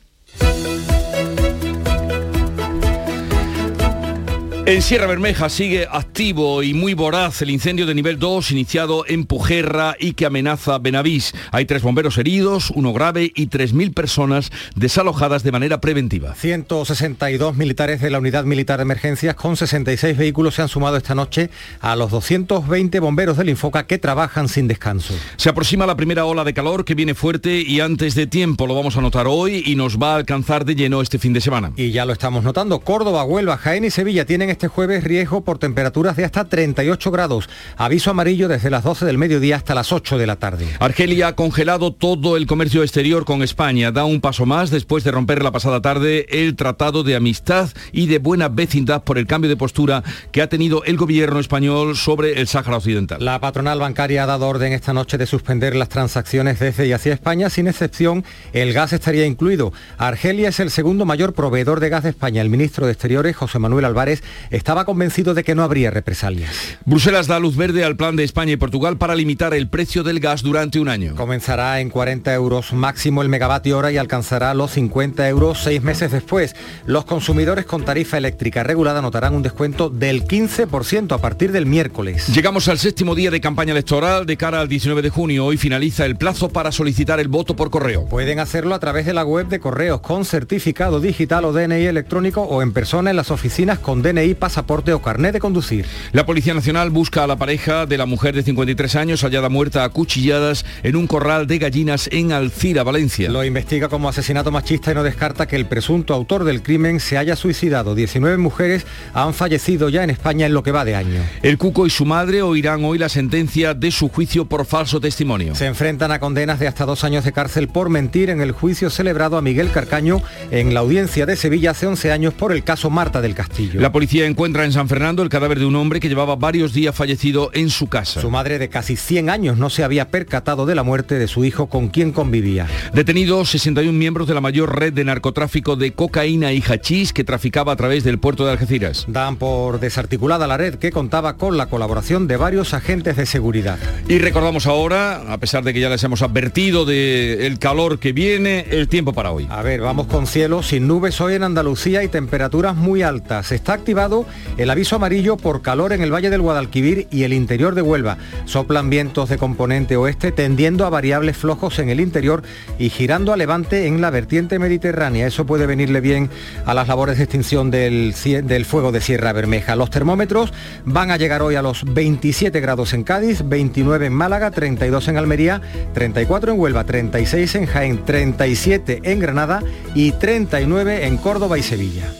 En Sierra Bermeja sigue activo y muy voraz el incendio de nivel 2 iniciado en Pujerra y que amenaza Benavís. Hay tres bomberos heridos, uno grave y 3.000 personas desalojadas de manera preventiva. 162 militares de la Unidad Militar de Emergencias con 66 vehículos se han sumado esta noche a los 220 bomberos del Infoca que trabajan sin descanso. Se aproxima la primera ola de calor que viene fuerte y antes de tiempo lo vamos a notar hoy y nos va a alcanzar de lleno este fin de semana. Y ya lo estamos notando. Córdoba, Huelva, Jaén y Sevilla tienen este jueves riesgo por temperaturas de hasta 38 grados. Aviso amarillo desde las 12 del mediodía hasta las 8 de la tarde. Argelia ha congelado todo el comercio exterior con España. Da un paso más después de romper la pasada tarde el tratado de amistad y de buena vecindad por el cambio de postura que ha tenido el gobierno español sobre el Sáhara Occidental. La patronal bancaria ha dado orden esta noche de suspender las transacciones desde y hacia España. Sin excepción, el gas estaría incluido. Argelia es el segundo mayor proveedor de gas de España. El ministro de Exteriores, José Manuel Álvarez, estaba convencido de que no habría represalias. Bruselas da luz verde al plan de España y Portugal para limitar el precio del gas durante un año. Comenzará en 40 euros máximo el megavatio hora y alcanzará los 50 euros seis meses después. Los consumidores con tarifa eléctrica regulada notarán un descuento del 15% a partir del miércoles. Llegamos al séptimo día de campaña electoral de cara al 19 de junio. Hoy finaliza el plazo para solicitar el voto por correo. Pueden hacerlo a través de la web de correos con certificado digital o DNI electrónico o en persona en las oficinas con DNI pasaporte o carnet de conducir. La Policía Nacional busca a la pareja de la mujer de 53 años hallada muerta a cuchilladas en un corral de gallinas en Alcira, Valencia. Lo investiga como asesinato machista y no descarta que el presunto autor del crimen se haya suicidado. 19 mujeres han fallecido ya en España en lo que va de año. El Cuco y su madre oirán hoy la sentencia de su juicio por falso testimonio. Se enfrentan a condenas de hasta dos años de cárcel por mentir en el juicio celebrado a Miguel Carcaño en la audiencia de Sevilla hace 11 años por el caso Marta del Castillo. La policía encuentra en San Fernando el cadáver de un hombre que llevaba varios días fallecido en su casa. Su madre de casi 100 años no se había percatado de la muerte de su hijo con quien convivía. Detenidos 61 miembros de la mayor red de narcotráfico de cocaína y hachís que traficaba a través del puerto de Algeciras. Dan por desarticulada la red que contaba con la colaboración de varios agentes de seguridad. Y recordamos ahora, a pesar de que ya les hemos advertido del calor que viene, el tiempo para hoy. A ver, vamos con cielo sin nubes hoy en Andalucía y temperaturas muy altas. Está activado el aviso amarillo por calor en el Valle del Guadalquivir y el interior de Huelva. Soplan vientos de componente oeste tendiendo a variables flojos en el interior y girando a levante en la vertiente mediterránea. Eso puede venirle bien a las labores de extinción del, del fuego de Sierra Bermeja. Los termómetros van a llegar hoy a los 27 grados en Cádiz, 29 en Málaga, 32 en Almería, 34 en Huelva, 36 en Jaén, 37 en Granada y 39 en Córdoba y Sevilla.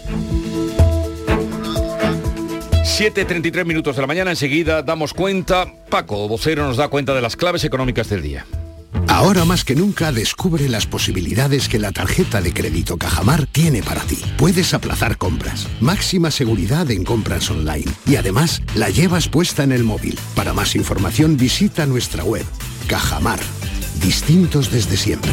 7.33 minutos de la mañana, enseguida damos cuenta, Paco Vocero nos da cuenta de las claves económicas del día. Ahora más que nunca descubre las posibilidades que la tarjeta de crédito Cajamar tiene para ti. Puedes aplazar compras, máxima seguridad en compras online y además la llevas puesta en el móvil. Para más información visita nuestra web. Cajamar. Distintos desde siempre.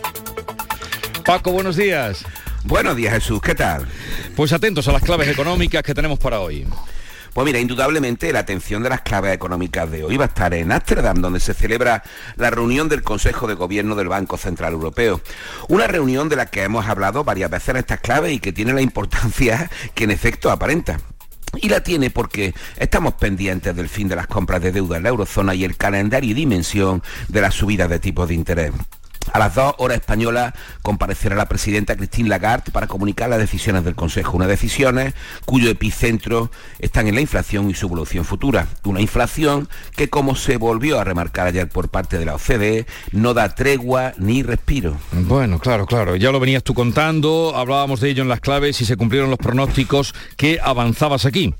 Paco, buenos días. Buenos días, Jesús. ¿Qué tal? Pues atentos a las claves económicas que tenemos para hoy. Pues mira, indudablemente la atención de las claves económicas de hoy va a estar en Ámsterdam, donde se celebra la reunión del Consejo de Gobierno del Banco Central Europeo. Una reunión de la que hemos hablado varias veces en estas claves y que tiene la importancia que en efecto aparenta. Y la tiene porque estamos pendientes del fin de las compras de deuda en la eurozona y el calendario y dimensión de la subida de tipos de interés. A las dos horas españolas comparecerá la presidenta Christine Lagarde para comunicar las decisiones del Consejo. Unas decisiones cuyo epicentro están en la inflación y su evolución futura. Una inflación que, como se volvió a remarcar ayer por parte de la OCDE, no da tregua ni respiro. Bueno, claro, claro. Ya lo venías tú contando, hablábamos de ello en las claves y se cumplieron los pronósticos que avanzabas aquí.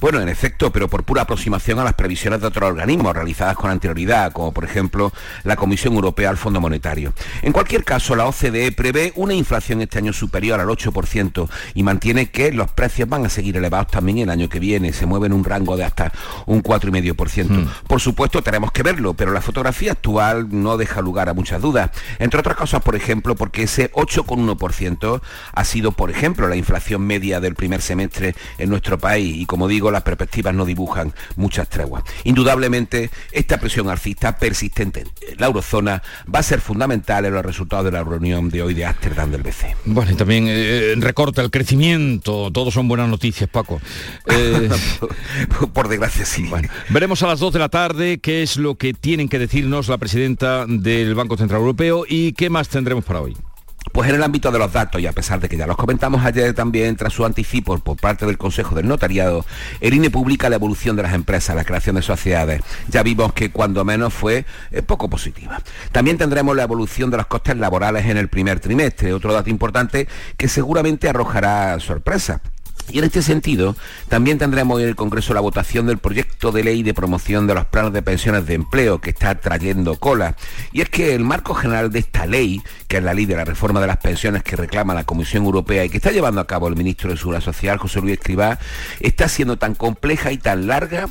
Bueno, en efecto, pero por pura aproximación a las previsiones de otros organismos realizadas con anterioridad, como por ejemplo la Comisión Europea al Fondo Monetario. En cualquier caso, la OCDE prevé una inflación este año superior al 8% y mantiene que los precios van a seguir elevados también el año que viene, se mueve en un rango de hasta un 4,5%. Mm. Por supuesto, tenemos que verlo, pero la fotografía actual no deja lugar a muchas dudas. Entre otras cosas, por ejemplo, porque ese 8,1% ha sido, por ejemplo, la inflación media del primer semestre en nuestro país y como digo, las perspectivas no dibujan muchas treguas. Indudablemente, esta presión alcista persistente en la eurozona va a ser fundamental en los resultados de la reunión de hoy de Ámsterdam del BCE. Bueno, y también eh, recorta el crecimiento, todos son buenas noticias, Paco. Eh, por desgracia, sí. Bueno, veremos a las 2 de la tarde qué es lo que tienen que decirnos la presidenta del Banco Central Europeo y qué más tendremos para hoy. Pues en el ámbito de los datos, y a pesar de que ya los comentamos ayer también tras su anticipo por parte del Consejo del Notariado, el INE publica la evolución de las empresas, la creación de sociedades. Ya vimos que cuando menos fue eh, poco positiva. También tendremos la evolución de los costes laborales en el primer trimestre, otro dato importante que seguramente arrojará sorpresa. Y en este sentido, también tendremos en el Congreso la votación del proyecto de ley de promoción de los planes de pensiones de empleo que está trayendo cola. Y es que el marco general de esta ley, que es la ley de la reforma de las pensiones que reclama la Comisión Europea y que está llevando a cabo el ministro de Seguridad Social, José Luis Escribá, está siendo tan compleja y tan larga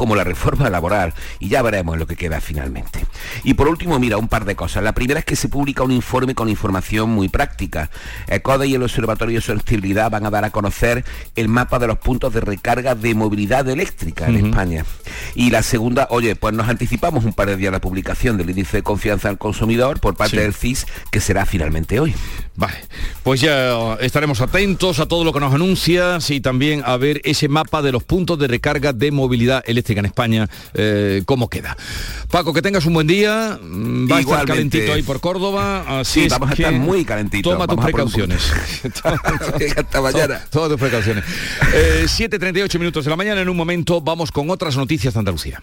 como la reforma laboral y ya veremos lo que queda finalmente. Y por último, mira, un par de cosas. La primera es que se publica un informe con información muy práctica. El CODE y el Observatorio de Sostenibilidad van a dar a conocer el mapa de los puntos de recarga de movilidad eléctrica en España. Y la segunda, oye, pues nos anticipamos un par de días la publicación del índice de confianza al consumidor por parte del CIS, que será finalmente hoy. Vale, pues ya estaremos atentos a todo lo que nos anuncias y también a ver ese mapa de los puntos de recarga de movilidad eléctrica en España, eh, cómo queda. Paco, que tengas un buen día. Mm, va a estar calentito ahí por Córdoba. Así sí, vamos a estar muy calentitos. Toma tus precauciones. Hasta mañana. Toma tus precauciones. Eh, 7.38 minutos de la mañana. En un momento vamos con otras noticias de Andalucía.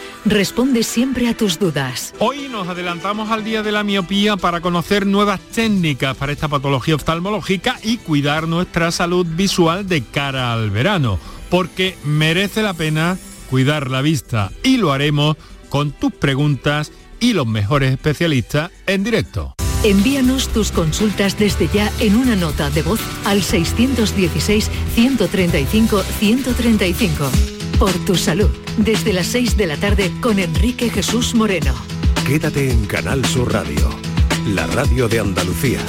responde siempre a tus dudas. Hoy nos adelantamos al día de la miopía para conocer nuevas técnicas para esta patología oftalmológica y cuidar nuestra salud visual de cara al verano, porque merece la pena cuidar la vista y lo haremos con tus preguntas y los mejores especialistas en directo. Envíanos tus consultas desde ya en una nota de voz al 616-135-135. Por tu salud, desde las 6 de la tarde con Enrique Jesús Moreno. Quédate en Canal Sur Radio, la radio de Andalucía.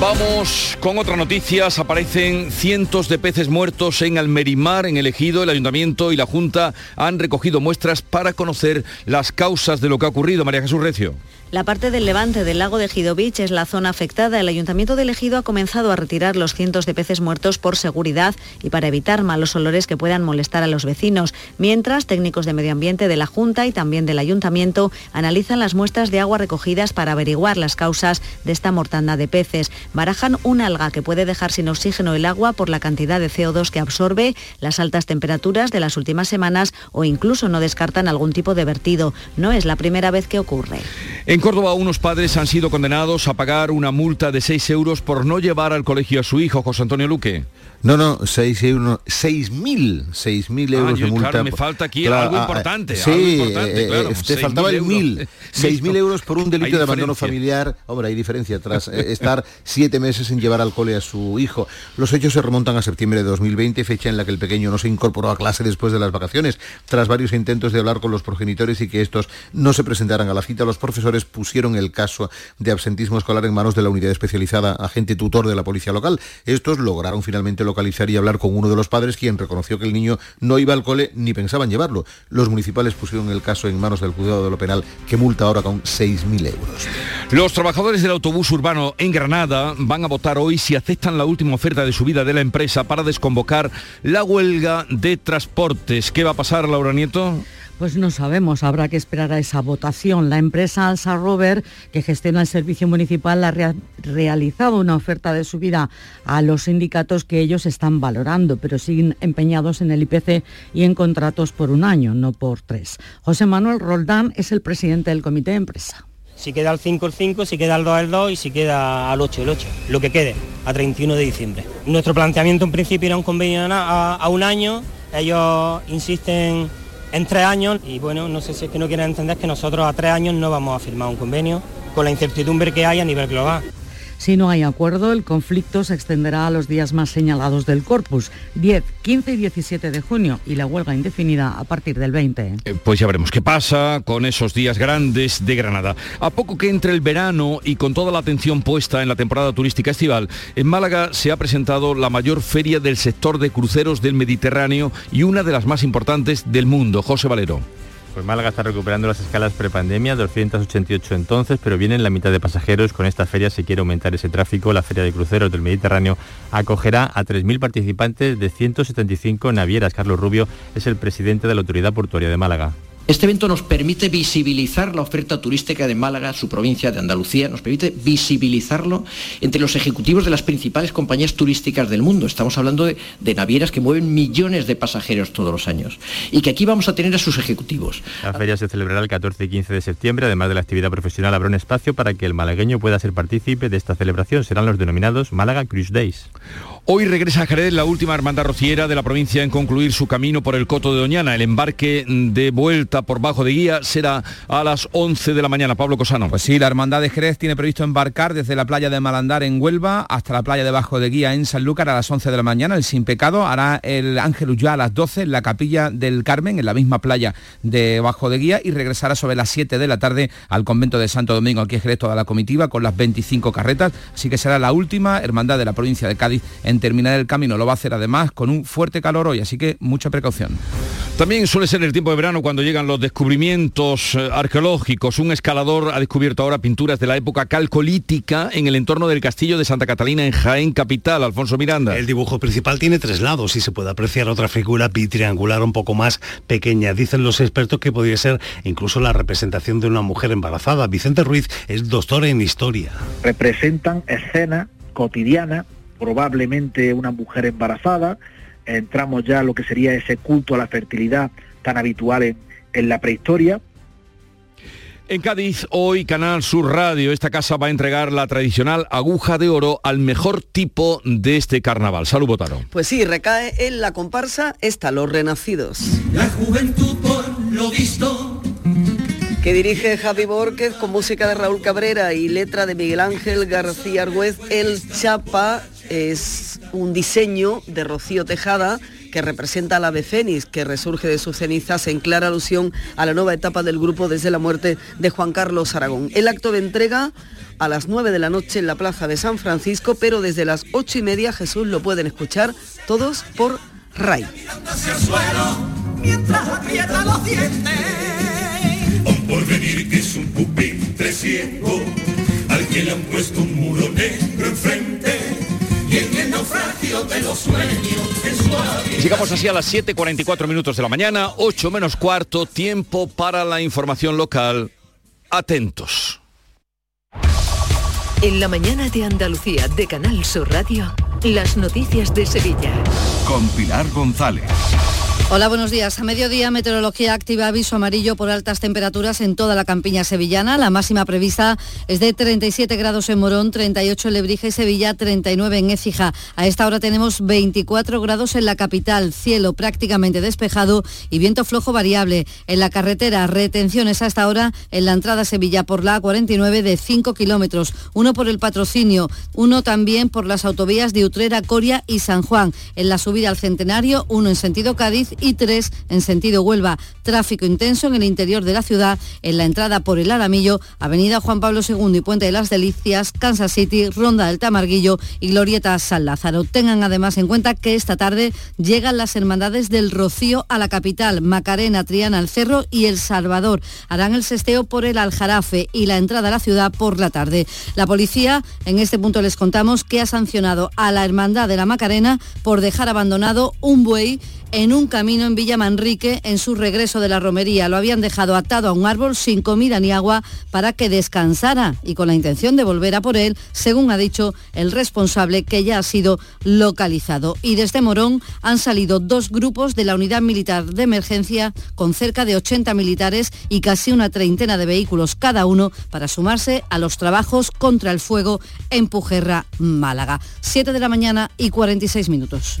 Vamos con otras noticias. Aparecen cientos de peces muertos en Almerimar, en el Ejido. El ayuntamiento y la Junta han recogido muestras para conocer las causas de lo que ha ocurrido. María Jesús Recio. La parte del levante del lago de Ejido Beach es la zona afectada. El Ayuntamiento del Ejido ha comenzado a retirar los cientos de peces muertos por seguridad y para evitar malos olores que puedan molestar a los vecinos. Mientras, técnicos de medio ambiente de la Junta y también del Ayuntamiento analizan las muestras de agua recogidas para averiguar las causas de esta mortanda de peces. Barajan una alga que puede dejar sin oxígeno el agua por la cantidad de CO2 que absorbe, las altas temperaturas de las últimas semanas o incluso no descartan algún tipo de vertido. No es la primera vez que ocurre. Córdoba unos padres han sido condenados a pagar una multa de 6 euros por no llevar al colegio a su hijo, José Antonio Luque. No, no, 6 euros, 6.000, 6.000 euros ah, de multa. Claro, me falta aquí claro, algo importante. Sí, algo importante, eh, claro, te faltaba el 1.000. 6.000 euros por un delito de abandono familiar. Hombre, hay diferencia tras eh, estar siete meses sin llevar al cole a su hijo. Los hechos se remontan a septiembre de 2020, fecha en la que el pequeño no se incorporó a clase después de las vacaciones. Tras varios intentos de hablar con los progenitores y que estos no se presentaran a la cita, los profesores pusieron el caso de absentismo escolar en manos de la unidad especializada agente tutor de la policía local. Estos lograron finalmente localizar y hablar con uno de los padres, quien reconoció que el niño no iba al cole ni pensaban llevarlo. Los municipales pusieron el caso en manos del cuidado de lo penal, que multa ahora con 6.000 euros. Los trabajadores del autobús urbano en Granada van a votar hoy si aceptan la última oferta de subida de la empresa para desconvocar la huelga de transportes. ¿Qué va a pasar, Laura Nieto? Pues no sabemos, habrá que esperar a esa votación. La empresa Alsa Rover, que gestiona el servicio municipal, ha realizado una oferta de subida a los sindicatos que ellos están valorando, pero siguen empeñados en el IPC y en contratos por un año, no por tres. José Manuel Roldán es el presidente del comité de empresa. Si queda el 5 el 5, si queda el 2 el 2 y si queda al 8 el 8, lo que quede, a 31 de diciembre. Nuestro planteamiento en principio era un convenio a un año, ellos insisten en tres años y bueno, no sé si es que no quieren entender que nosotros a tres años no vamos a firmar un convenio con la incertidumbre que hay a nivel global. Si no hay acuerdo, el conflicto se extenderá a los días más señalados del corpus, 10, 15 y 17 de junio, y la huelga indefinida a partir del 20. Eh, pues ya veremos qué pasa con esos días grandes de Granada. A poco que entre el verano y con toda la atención puesta en la temporada turística estival, en Málaga se ha presentado la mayor feria del sector de cruceros del Mediterráneo y una de las más importantes del mundo. José Valero. Pues Málaga está recuperando las escalas prepandemia, 288 entonces, pero vienen la mitad de pasajeros. Con esta feria se quiere aumentar ese tráfico. La Feria de Cruceros del Mediterráneo acogerá a 3.000 participantes de 175 navieras. Carlos Rubio es el presidente de la Autoridad Portuaria de Málaga. Este evento nos permite visibilizar la oferta turística de Málaga, su provincia de Andalucía, nos permite visibilizarlo entre los ejecutivos de las principales compañías turísticas del mundo. Estamos hablando de, navieras que mueven millones de pasajeros todos los años y que aquí vamos a tener a sus ejecutivos. La feria se celebrará el 14 y 15 de septiembre, además de la actividad profesional habrá un espacio para que el malagueño pueda ser partícipe de esta celebración. Serán los denominados Málaga Cruise Days. Hoy regresa a Jerez la última hermandad rociera de la provincia en concluir su camino por el Coto de Doñana. El embarque de vuelta por bajo de guía será a las 11 de la mañana. Pablo Cosano. Pues sí, la hermandad de Jerez tiene previsto embarcar desde la playa de Malandar en Huelva hasta la playa de Bajo de Guía en Sanlúcar a las 11 de la mañana. El Sin Pecado hará el Ángel ya a las 12 en la capilla del Carmen, en la misma playa de Bajo de Guía y regresará sobre las 7 de la tarde al convento de Santo Domingo. Aquí es Jerez toda la comitiva con las 25 carretas. Así que será la última hermandad de la provincia de Cádiz terminar el camino. Lo va a hacer además con un fuerte calor hoy, así que mucha precaución. También suele ser el tiempo de verano cuando llegan los descubrimientos eh, arqueológicos. Un escalador ha descubierto ahora pinturas de la época calcolítica en el entorno del castillo de Santa Catalina en Jaén Capital. Alfonso Miranda. El dibujo principal tiene tres lados y se puede apreciar otra figura bitriangular un poco más pequeña. Dicen los expertos que podría ser incluso la representación de una mujer embarazada. Vicente Ruiz es doctor en historia. Representan escenas cotidianas probablemente una mujer embarazada, entramos ya a lo que sería ese culto a la fertilidad tan habitual en, la prehistoria, en Cádiz, hoy Canal Sur Radio, esta casa va a entregar la tradicional aguja de oro al mejor tipo de este carnaval. Salud, Botaro. Pues sí, recae en la comparsa esta, Los Renacidos. La juventud por lo visto. Que dirige Javi Borquez con música de Raúl Cabrera y letra de Miguel Ángel García Argüez, El Chapa es un diseño de Rocío Tejada que representa al ave fénix que resurge de sus cenizas en clara alusión a la nueva etapa del grupo desde la muerte de Juan Carlos Aragón. El acto de entrega a las 9 de la noche en la Plaza de San Francisco, pero desde las 8 y media Jesús lo pueden escuchar todos por RAI. Por venir que es un pupitre ciego, al que le han puesto un muro negro enfrente. Y en el naufragio de los sueños en su Llegamos así a las 7.44 minutos de la mañana, 8 menos cuarto, tiempo para la información local. Atentos. En la mañana de Andalucía de Canal Sur Radio, las noticias de Sevilla. Con Pilar González. Hola, buenos días. A mediodía, Meteorología activa aviso amarillo por altas temperaturas en toda la campiña sevillana. La máxima prevista es de 37 grados en Morón, 38 en Lebrija y Sevilla, 39 en Écija. A esta hora tenemos 24 grados en la capital, cielo prácticamente despejado y viento flojo variable. En la carretera, retenciones a esta hora en la entrada a Sevilla por la A49 de 5 kilómetros, uno por el patrocinio, uno también por las autovías de Utrera, Coria y San Juan. En la subida al Centenario, uno en sentido Cádiz y 3 en sentido Huelva. Tráfico intenso en el interior de la ciudad, en la entrada por el Aramillo, Avenida Juan Pablo II y Puente de las Delicias, Kansas City, Ronda del Tamarguillo y Glorieta San Lázaro. Tengan además en cuenta que esta tarde llegan las hermandades del Rocío a la capital, Macarena, Triana, El Cerro y El Salvador. Harán el sesteo por el Aljarafe y la entrada a la ciudad por la tarde. La policía, en este punto les contamos que ha sancionado a la Hermandad de la Macarena por dejar abandonado un buey en un camino en Villa Manrique en su regreso de la romería. Lo habían dejado atado a un árbol sin comida ni agua para que descansara y con la intención de volver a por él, según ha dicho el responsable que ya ha sido localizado. Y desde Morón han salido dos grupos de la unidad militar de emergencia con cerca de 80 militares y casi una treintena de vehículos cada uno para sumarse a los trabajos contra el fuego en Pujerra, Málaga. 7 de la mañana y 46 minutos.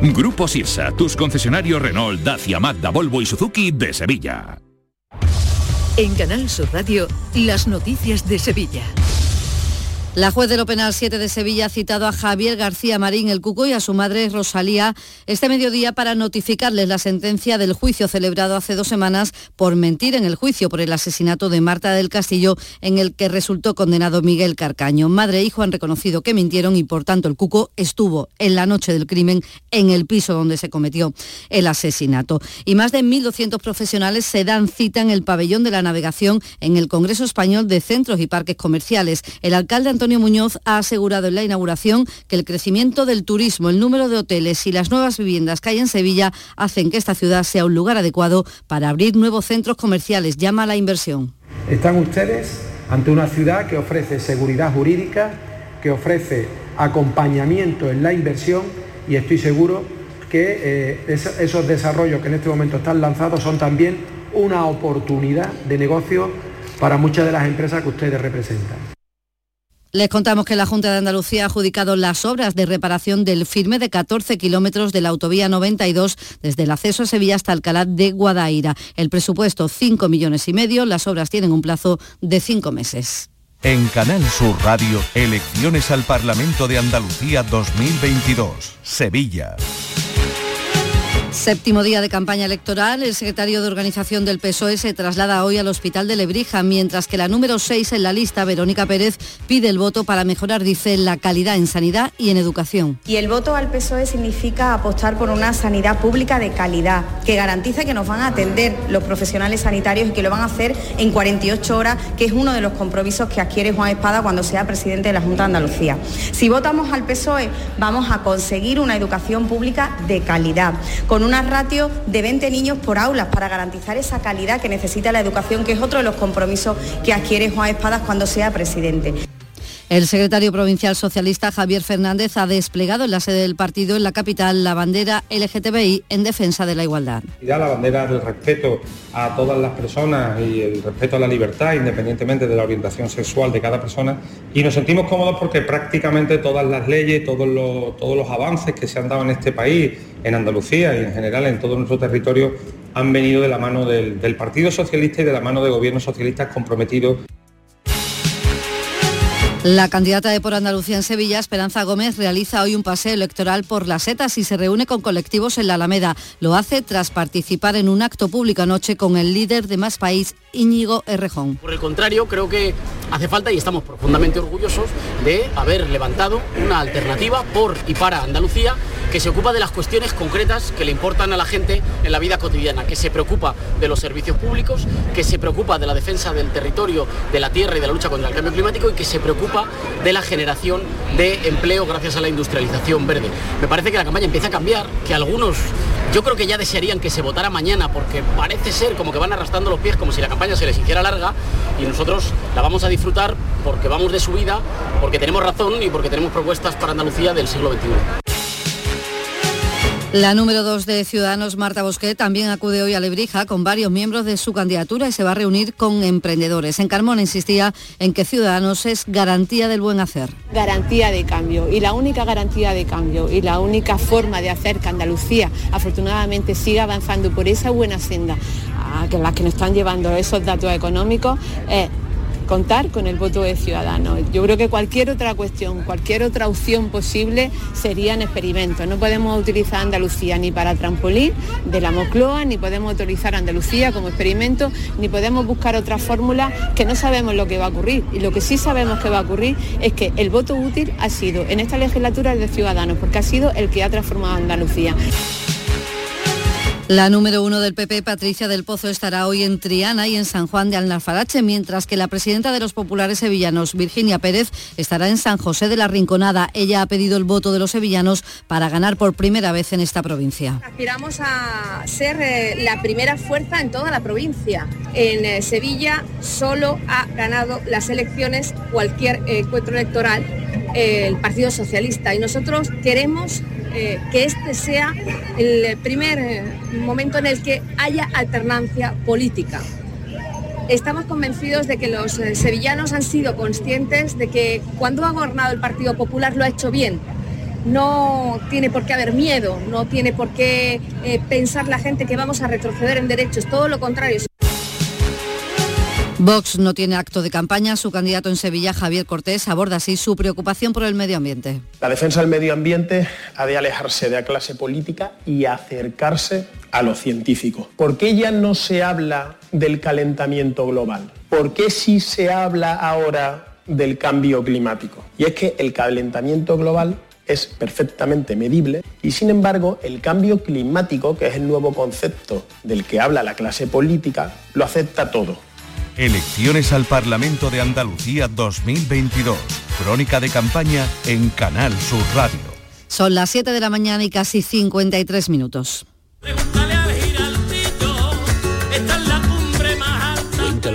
Grupo Sirsa, tus concesionarios Renault, Dacia, Mazda, Volvo y Suzuki de Sevilla. En Canal Sur Radio, las noticias de Sevilla. La juez de lo Penal 7 de Sevilla ha citado a Javier García Marín el Cuco y a su madre Rosalía este mediodía para notificarles la sentencia del juicio celebrado hace dos semanas por mentir en el juicio por el asesinato de Marta del Castillo en el que resultó condenado Miguel Carcaño. Madre e hijo han reconocido que mintieron y por tanto el Cuco estuvo en la noche del crimen en el piso donde se cometió el asesinato. Y más de 1.200 profesionales se dan cita en el pabellón de la navegación en el Congreso Español de Centros y Parques Comerciales. El alcalde Antonio Muñoz ha asegurado en la inauguración que el crecimiento del turismo, el número de hoteles y las nuevas viviendas que hay en Sevilla hacen que esta ciudad sea un lugar adecuado para abrir nuevos centros comerciales. Llama a la inversión. Están ustedes ante una ciudad que ofrece seguridad jurídica, que ofrece acompañamiento en la inversión y estoy seguro que eh, esos desarrollos que en este momento están lanzados son también una oportunidad de negocio para muchas de las empresas que ustedes representan. Les contamos que la Junta de Andalucía ha adjudicado las obras de reparación del firme de 14 kilómetros de la autovía 92 desde el acceso a Sevilla hasta Alcalá de Guadaira. El presupuesto 5 millones y medio, las obras tienen un plazo de 5 meses. En Canal Sur Radio, elecciones al Parlamento de Andalucía 2022, Sevilla. Séptimo día de campaña electoral, el secretario de organización del PSOE se traslada hoy al Hospital de Lebrija, mientras que la número 6 en la lista, Verónica Pérez, pide el voto para mejorar, dice, la calidad en sanidad y en educación. Y el voto al PSOE significa apostar por una sanidad pública de calidad, que garantice que nos van a atender los profesionales sanitarios y que lo van a hacer en 48 horas, que es uno de los compromisos que adquiere Juan Espada cuando sea presidente de la Junta de Andalucía. Si votamos al PSOE, vamos a conseguir una educación pública de calidad, con una ratio de 20 niños por aulas para garantizar esa calidad que necesita la educación, que es otro de los compromisos que adquiere Juan Espadas cuando sea presidente. El secretario provincial socialista Javier Fernández ha desplegado en la sede del partido en la capital la bandera LGTBI en defensa de la igualdad. La bandera del respeto a todas las personas y el respeto a la libertad, independientemente de la orientación sexual de cada persona. Y nos sentimos cómodos porque prácticamente todas las leyes, todos los, todos los avances que se han dado en este país, en Andalucía y en general en todo nuestro territorio, han venido de la mano del, del Partido Socialista y de la mano de gobiernos socialistas comprometidos la candidata de Por Andalucía en Sevilla, Esperanza Gómez, realiza hoy un paseo electoral por las setas y se reúne con colectivos en la Alameda. Lo hace tras participar en un acto público anoche con el líder de Más País, Íñigo Errejón. Por el contrario, creo que hace falta y estamos profundamente orgullosos de haber levantado una alternativa por y para Andalucía que se ocupa de las cuestiones concretas que le importan a la gente en la vida cotidiana, que se preocupa de los servicios públicos, que se preocupa de la defensa del territorio, de la tierra y de la lucha contra el cambio climático y que se preocupa de la generación de empleo gracias a la industrialización verde. Me parece que la campaña empieza a cambiar, que algunos yo creo que ya desearían que se votara mañana porque parece ser como que van arrastrando los pies como si la campaña se les hiciera larga y nosotros la vamos a disfrutar porque vamos de subida, porque tenemos razón y porque tenemos propuestas para Andalucía del siglo XXI. La número dos de Ciudadanos, Marta Bosquet, también acude hoy a Lebrija con varios miembros de su candidatura y se va a reunir con emprendedores. En Carmona insistía en que Ciudadanos es garantía del buen hacer. Garantía de cambio y la única garantía de cambio y la única forma de hacer que Andalucía afortunadamente siga avanzando por esa buena senda a la que nos están llevando esos datos económicos es contar con el voto de ciudadanos. Yo creo que cualquier otra cuestión, cualquier otra opción posible serían experimentos. No podemos utilizar Andalucía ni para trampolín de la Mocloa, ni podemos utilizar Andalucía como experimento, ni podemos buscar otra fórmula que no sabemos lo que va a ocurrir. Y lo que sí sabemos que va a ocurrir es que el voto útil ha sido en esta legislatura el de Ciudadanos, porque ha sido el que ha transformado Andalucía. La número uno del PP, Patricia del Pozo, estará hoy en Triana y en San Juan de Alnafarache, mientras que la presidenta de los populares sevillanos, Virginia Pérez, estará en San José de la Rinconada. Ella ha pedido el voto de los sevillanos para ganar por primera vez en esta provincia. Aspiramos a ser eh, la primera fuerza en toda la provincia. En eh, Sevilla solo ha ganado las elecciones, cualquier encuentro electoral, el Partido Socialista. Y nosotros queremos eh, que este sea el primer eh, momento en el que haya alternancia política. Estamos convencidos de que los eh, sevillanos han sido conscientes de que cuando ha gobernado el Partido Popular lo ha hecho bien. No tiene por qué haber miedo, no tiene por qué pensar la gente que vamos a retroceder en derechos, todo lo contrario. Vox no tiene acto de campaña. Su candidato en Sevilla, Javier Cortés, aborda así su preocupación por el medio ambiente. La defensa del medio ambiente ha de alejarse de la clase política y acercarse a lo científico. ¿Por qué ya no se habla del calentamiento global? ¿Por qué sí se habla ahora del cambio climático? Y es que el calentamiento global es perfectamente medible y sin embargo el cambio climático, que es el nuevo concepto del que habla la clase política, lo acepta todo Elecciones al Parlamento de Andalucía 2022. Crónica de campaña en Canal Sur Radio. Son las 7 de la mañana y casi 53 minutos.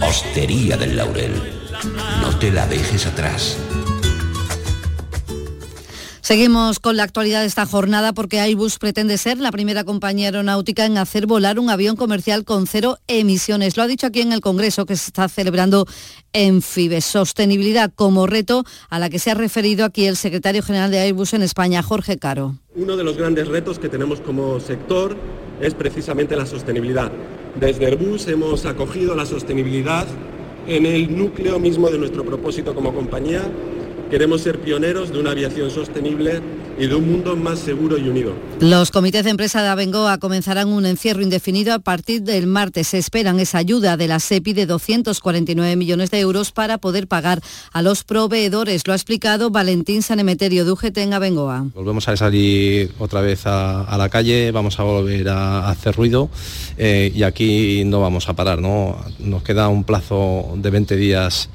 Hostería del Laurel, no te la dejes atrás. Seguimos con la actualidad de esta jornada porque Airbus pretende ser la primera compañía aeronáutica en hacer volar un avión comercial con cero emisiones. Lo ha dicho aquí en el Congreso que se está celebrando en FIBE. Sostenibilidad como reto a la que se ha referido aquí el secretario general de Airbus en España, Jorge Caro. Uno de los grandes retos que tenemos como sector es precisamente la sostenibilidad. Desde Airbus hemos acogido la sostenibilidad en el núcleo mismo de nuestro propósito como compañía. Queremos ser pioneros de una aviación sostenible y de un mundo más seguro y unido. Los comités de empresa de Abengoa comenzarán un encierro indefinido a partir del martes. Se esperan esa ayuda de la SEPI de 249 millones de euros para poder pagar a los proveedores. Lo ha explicado Valentín Sanemeterio de UGT en Abengoa. Volvemos a salir otra vez a, la calle, vamos a volver a, hacer ruido eh, y aquí no vamos a parar. ¿no? Nos queda un plazo de 20 días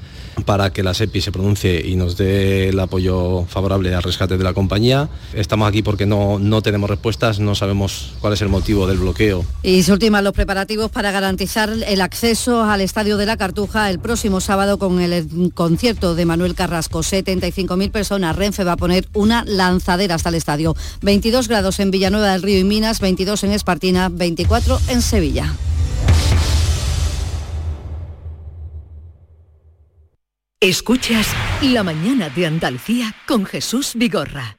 para que la SEPI se pronuncie y nos dé el apoyo favorable al rescate de la compañía. Estamos aquí porque no, no tenemos respuestas, no sabemos cuál es el motivo del bloqueo. Y se ultiman los preparativos para garantizar el acceso al Estadio de la Cartuja el próximo sábado con el concierto de Manuel Carrasco. 75.000 personas. Renfe va a poner una lanzadera hasta el estadio. 22 grados en Villanueva del Río y Minas, 22 en Espartina, 24 en Sevilla. Escuchas La mañana de Andalucía con Jesús Vigorra,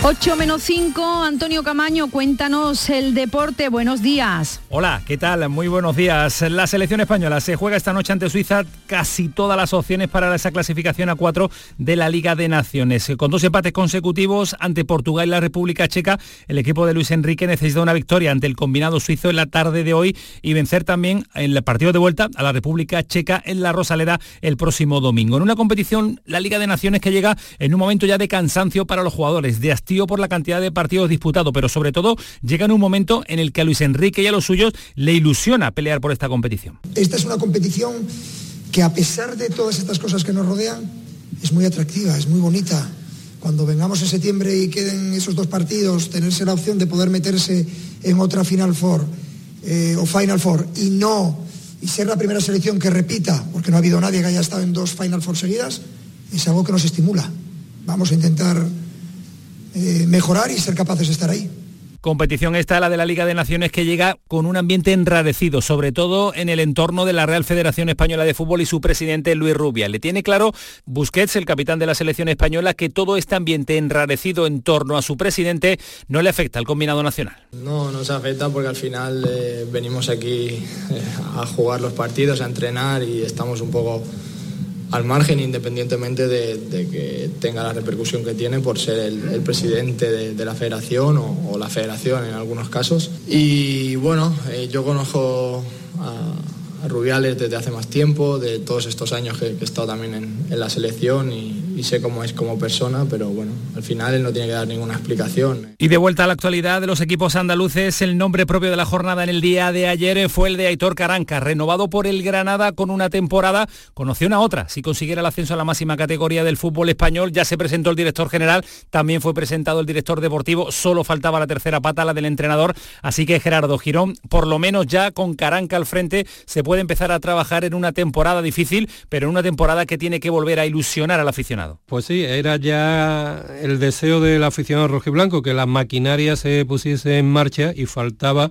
8 menos 5, Antonio Camaño, cuéntanos el deporte, buenos días. Hola, ¿qué tal? Muy buenos días. La selección española se juega esta noche ante Suiza casi todas las opciones para esa clasificación a 4 de la Liga de Naciones. Con dos empates consecutivos ante Portugal y la República Checa, el equipo de Luis Enrique necesita una victoria ante el combinado suizo en la tarde de hoy y vencer también en el partido de vuelta a la República Checa en la Rosaleda el próximo domingo. En una competición, la Liga de Naciones que llega en un momento ya de cansancio para los jugadores, de por la cantidad de partidos disputados, pero sobre todo llega en un momento en el que a Luis Enrique y a los suyos le ilusiona pelear por esta competición. Esta es una competición que a pesar de todas estas cosas que nos rodean, es muy atractiva, es muy bonita. Cuando vengamos en septiembre y queden esos dos partidos, tenerse la opción de poder meterse en otra Final Four eh, o Final Four y no, y ser la primera selección que repita, porque no ha habido nadie que haya estado en dos Final Four seguidas, es algo que nos estimula. Vamos a intentar eh, mejorar y ser capaces de estar ahí. Competición esta, la de la Liga de Naciones, que llega con un ambiente enrarecido, sobre todo en el entorno de la Real Federación Española de Fútbol y su presidente Luis Rubia. Le tiene claro Busquets, el capitán de la selección española, que todo este ambiente enrarecido en torno a su presidente no le afecta al combinado nacional. No, no se afecta porque al final eh, venimos aquí eh, a jugar los partidos, a entrenar y estamos un poco al margen independientemente de, que tenga la repercusión que tiene por ser el, presidente de, la federación o, la federación en algunos casos. Y bueno, eh, yo conozco a, Rubiales desde hace más tiempo, de todos estos años que, he estado también en, la selección y, sé cómo es como persona, pero bueno, al final él no tiene que dar ninguna explicación. Y de vuelta a la actualidad de los equipos andaluces, el nombre propio de la jornada en el día de ayer fue el de Aitor Caranca, renovado por el Granada con una temporada, conoció una otra, si consiguiera el ascenso a la máxima categoría del fútbol español, ya se presentó el director general, también fue presentado el director deportivo, solo faltaba la tercera pata, la del entrenador, así que Gerardo Girón, por lo menos ya con Caranca al frente, se puede empezar a trabajar en una temporada difícil, pero en una temporada que tiene que volver a ilusionar al aficionado. Pues sí, era ya el deseo del aficionado rojiblanco que la maquinaria se pusiese en marcha y faltaba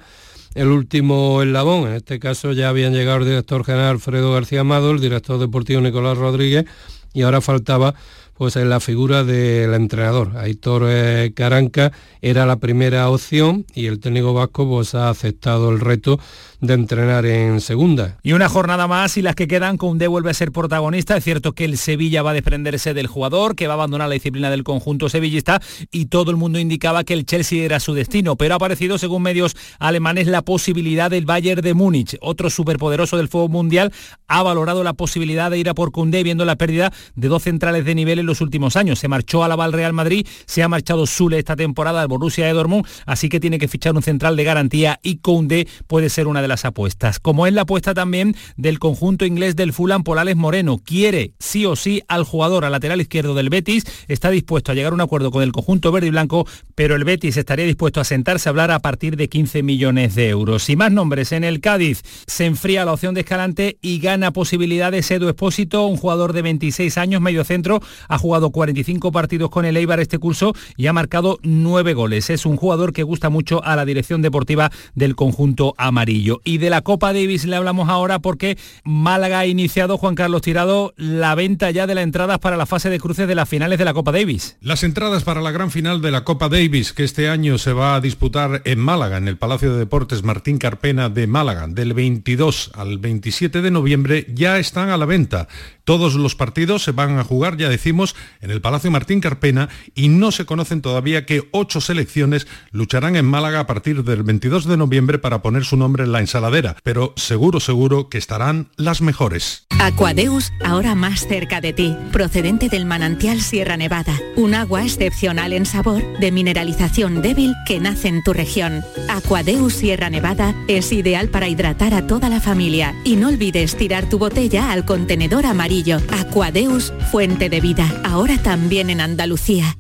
el último eslabón. En este caso ya habían llegado el director general Alfredo García Amado, el director deportivo Nicolás Rodríguez y ahora faltaba pues en la figura del entrenador. Aitor eh, Caranca era la primera opción y el técnico vasco pues ha aceptado el reto de entrenar en segunda. Y una jornada más y las que quedan, Koundé vuelve a ser protagonista. Es cierto que el Sevilla va a desprenderse del jugador, que va a abandonar la disciplina del conjunto sevillista y todo el mundo indicaba que el Chelsea era su destino, pero ha aparecido, según medios alemanes, la posibilidad del Bayern de Múnich. Otro superpoderoso del fútbol mundial ha valorado la posibilidad de ir a por Koundé viendo la pérdida de dos centrales de nivel los últimos años. Se marchó a la Val Real Madrid, se ha marchado Sule esta temporada al Borussia Dortmund, así que tiene que fichar un central de garantía y Koundé puede ser una de las apuestas, como es la apuesta también del conjunto inglés del Fulham Polales Moreno. Quiere sí o sí al jugador a lateral izquierdo del Betis, está dispuesto a llegar a un acuerdo con el conjunto verde y blanco, pero el Betis estaría dispuesto a sentarse a hablar a partir de 15 millones de euros. Y más nombres en el Cádiz, se enfría la opción de Escalante y gana posibilidades Edu Espósito, un jugador de 26 años, medio centro, ha ha jugado 45 partidos con el Eibar este curso y ha marcado 9 goles. Es un jugador que gusta mucho a la dirección deportiva del conjunto amarillo. Y de la Copa Davis le hablamos ahora porque Málaga ha iniciado, Juan Carlos Tirado, la venta ya de las entradas para la fase de cruces de las finales de la Copa Davis. Las entradas para la gran final de la Copa Davis, que este año se va a disputar en Málaga, en el Palacio de Deportes Martín Carpena de Málaga, del 22 al 27 de noviembre, ya están a la venta. Todos los partidos se van a jugar, ya decimos, en el Palacio Martín Carpena y no se conocen todavía que ocho selecciones lucharán en Málaga a partir del 22 de noviembre para poner su nombre en la ensaladera, pero seguro, seguro que estarán las mejores. Aquadeus, ahora más cerca de ti, procedente del manantial Sierra Nevada, un agua excepcional en sabor, de mineralización débil que nace en tu región. Aquadeus Sierra Nevada es ideal para hidratar a toda la familia y no olvides tirar tu botella al contenedor amarillo. Aquadeus, fuente de vida, ahora también en Andalucía.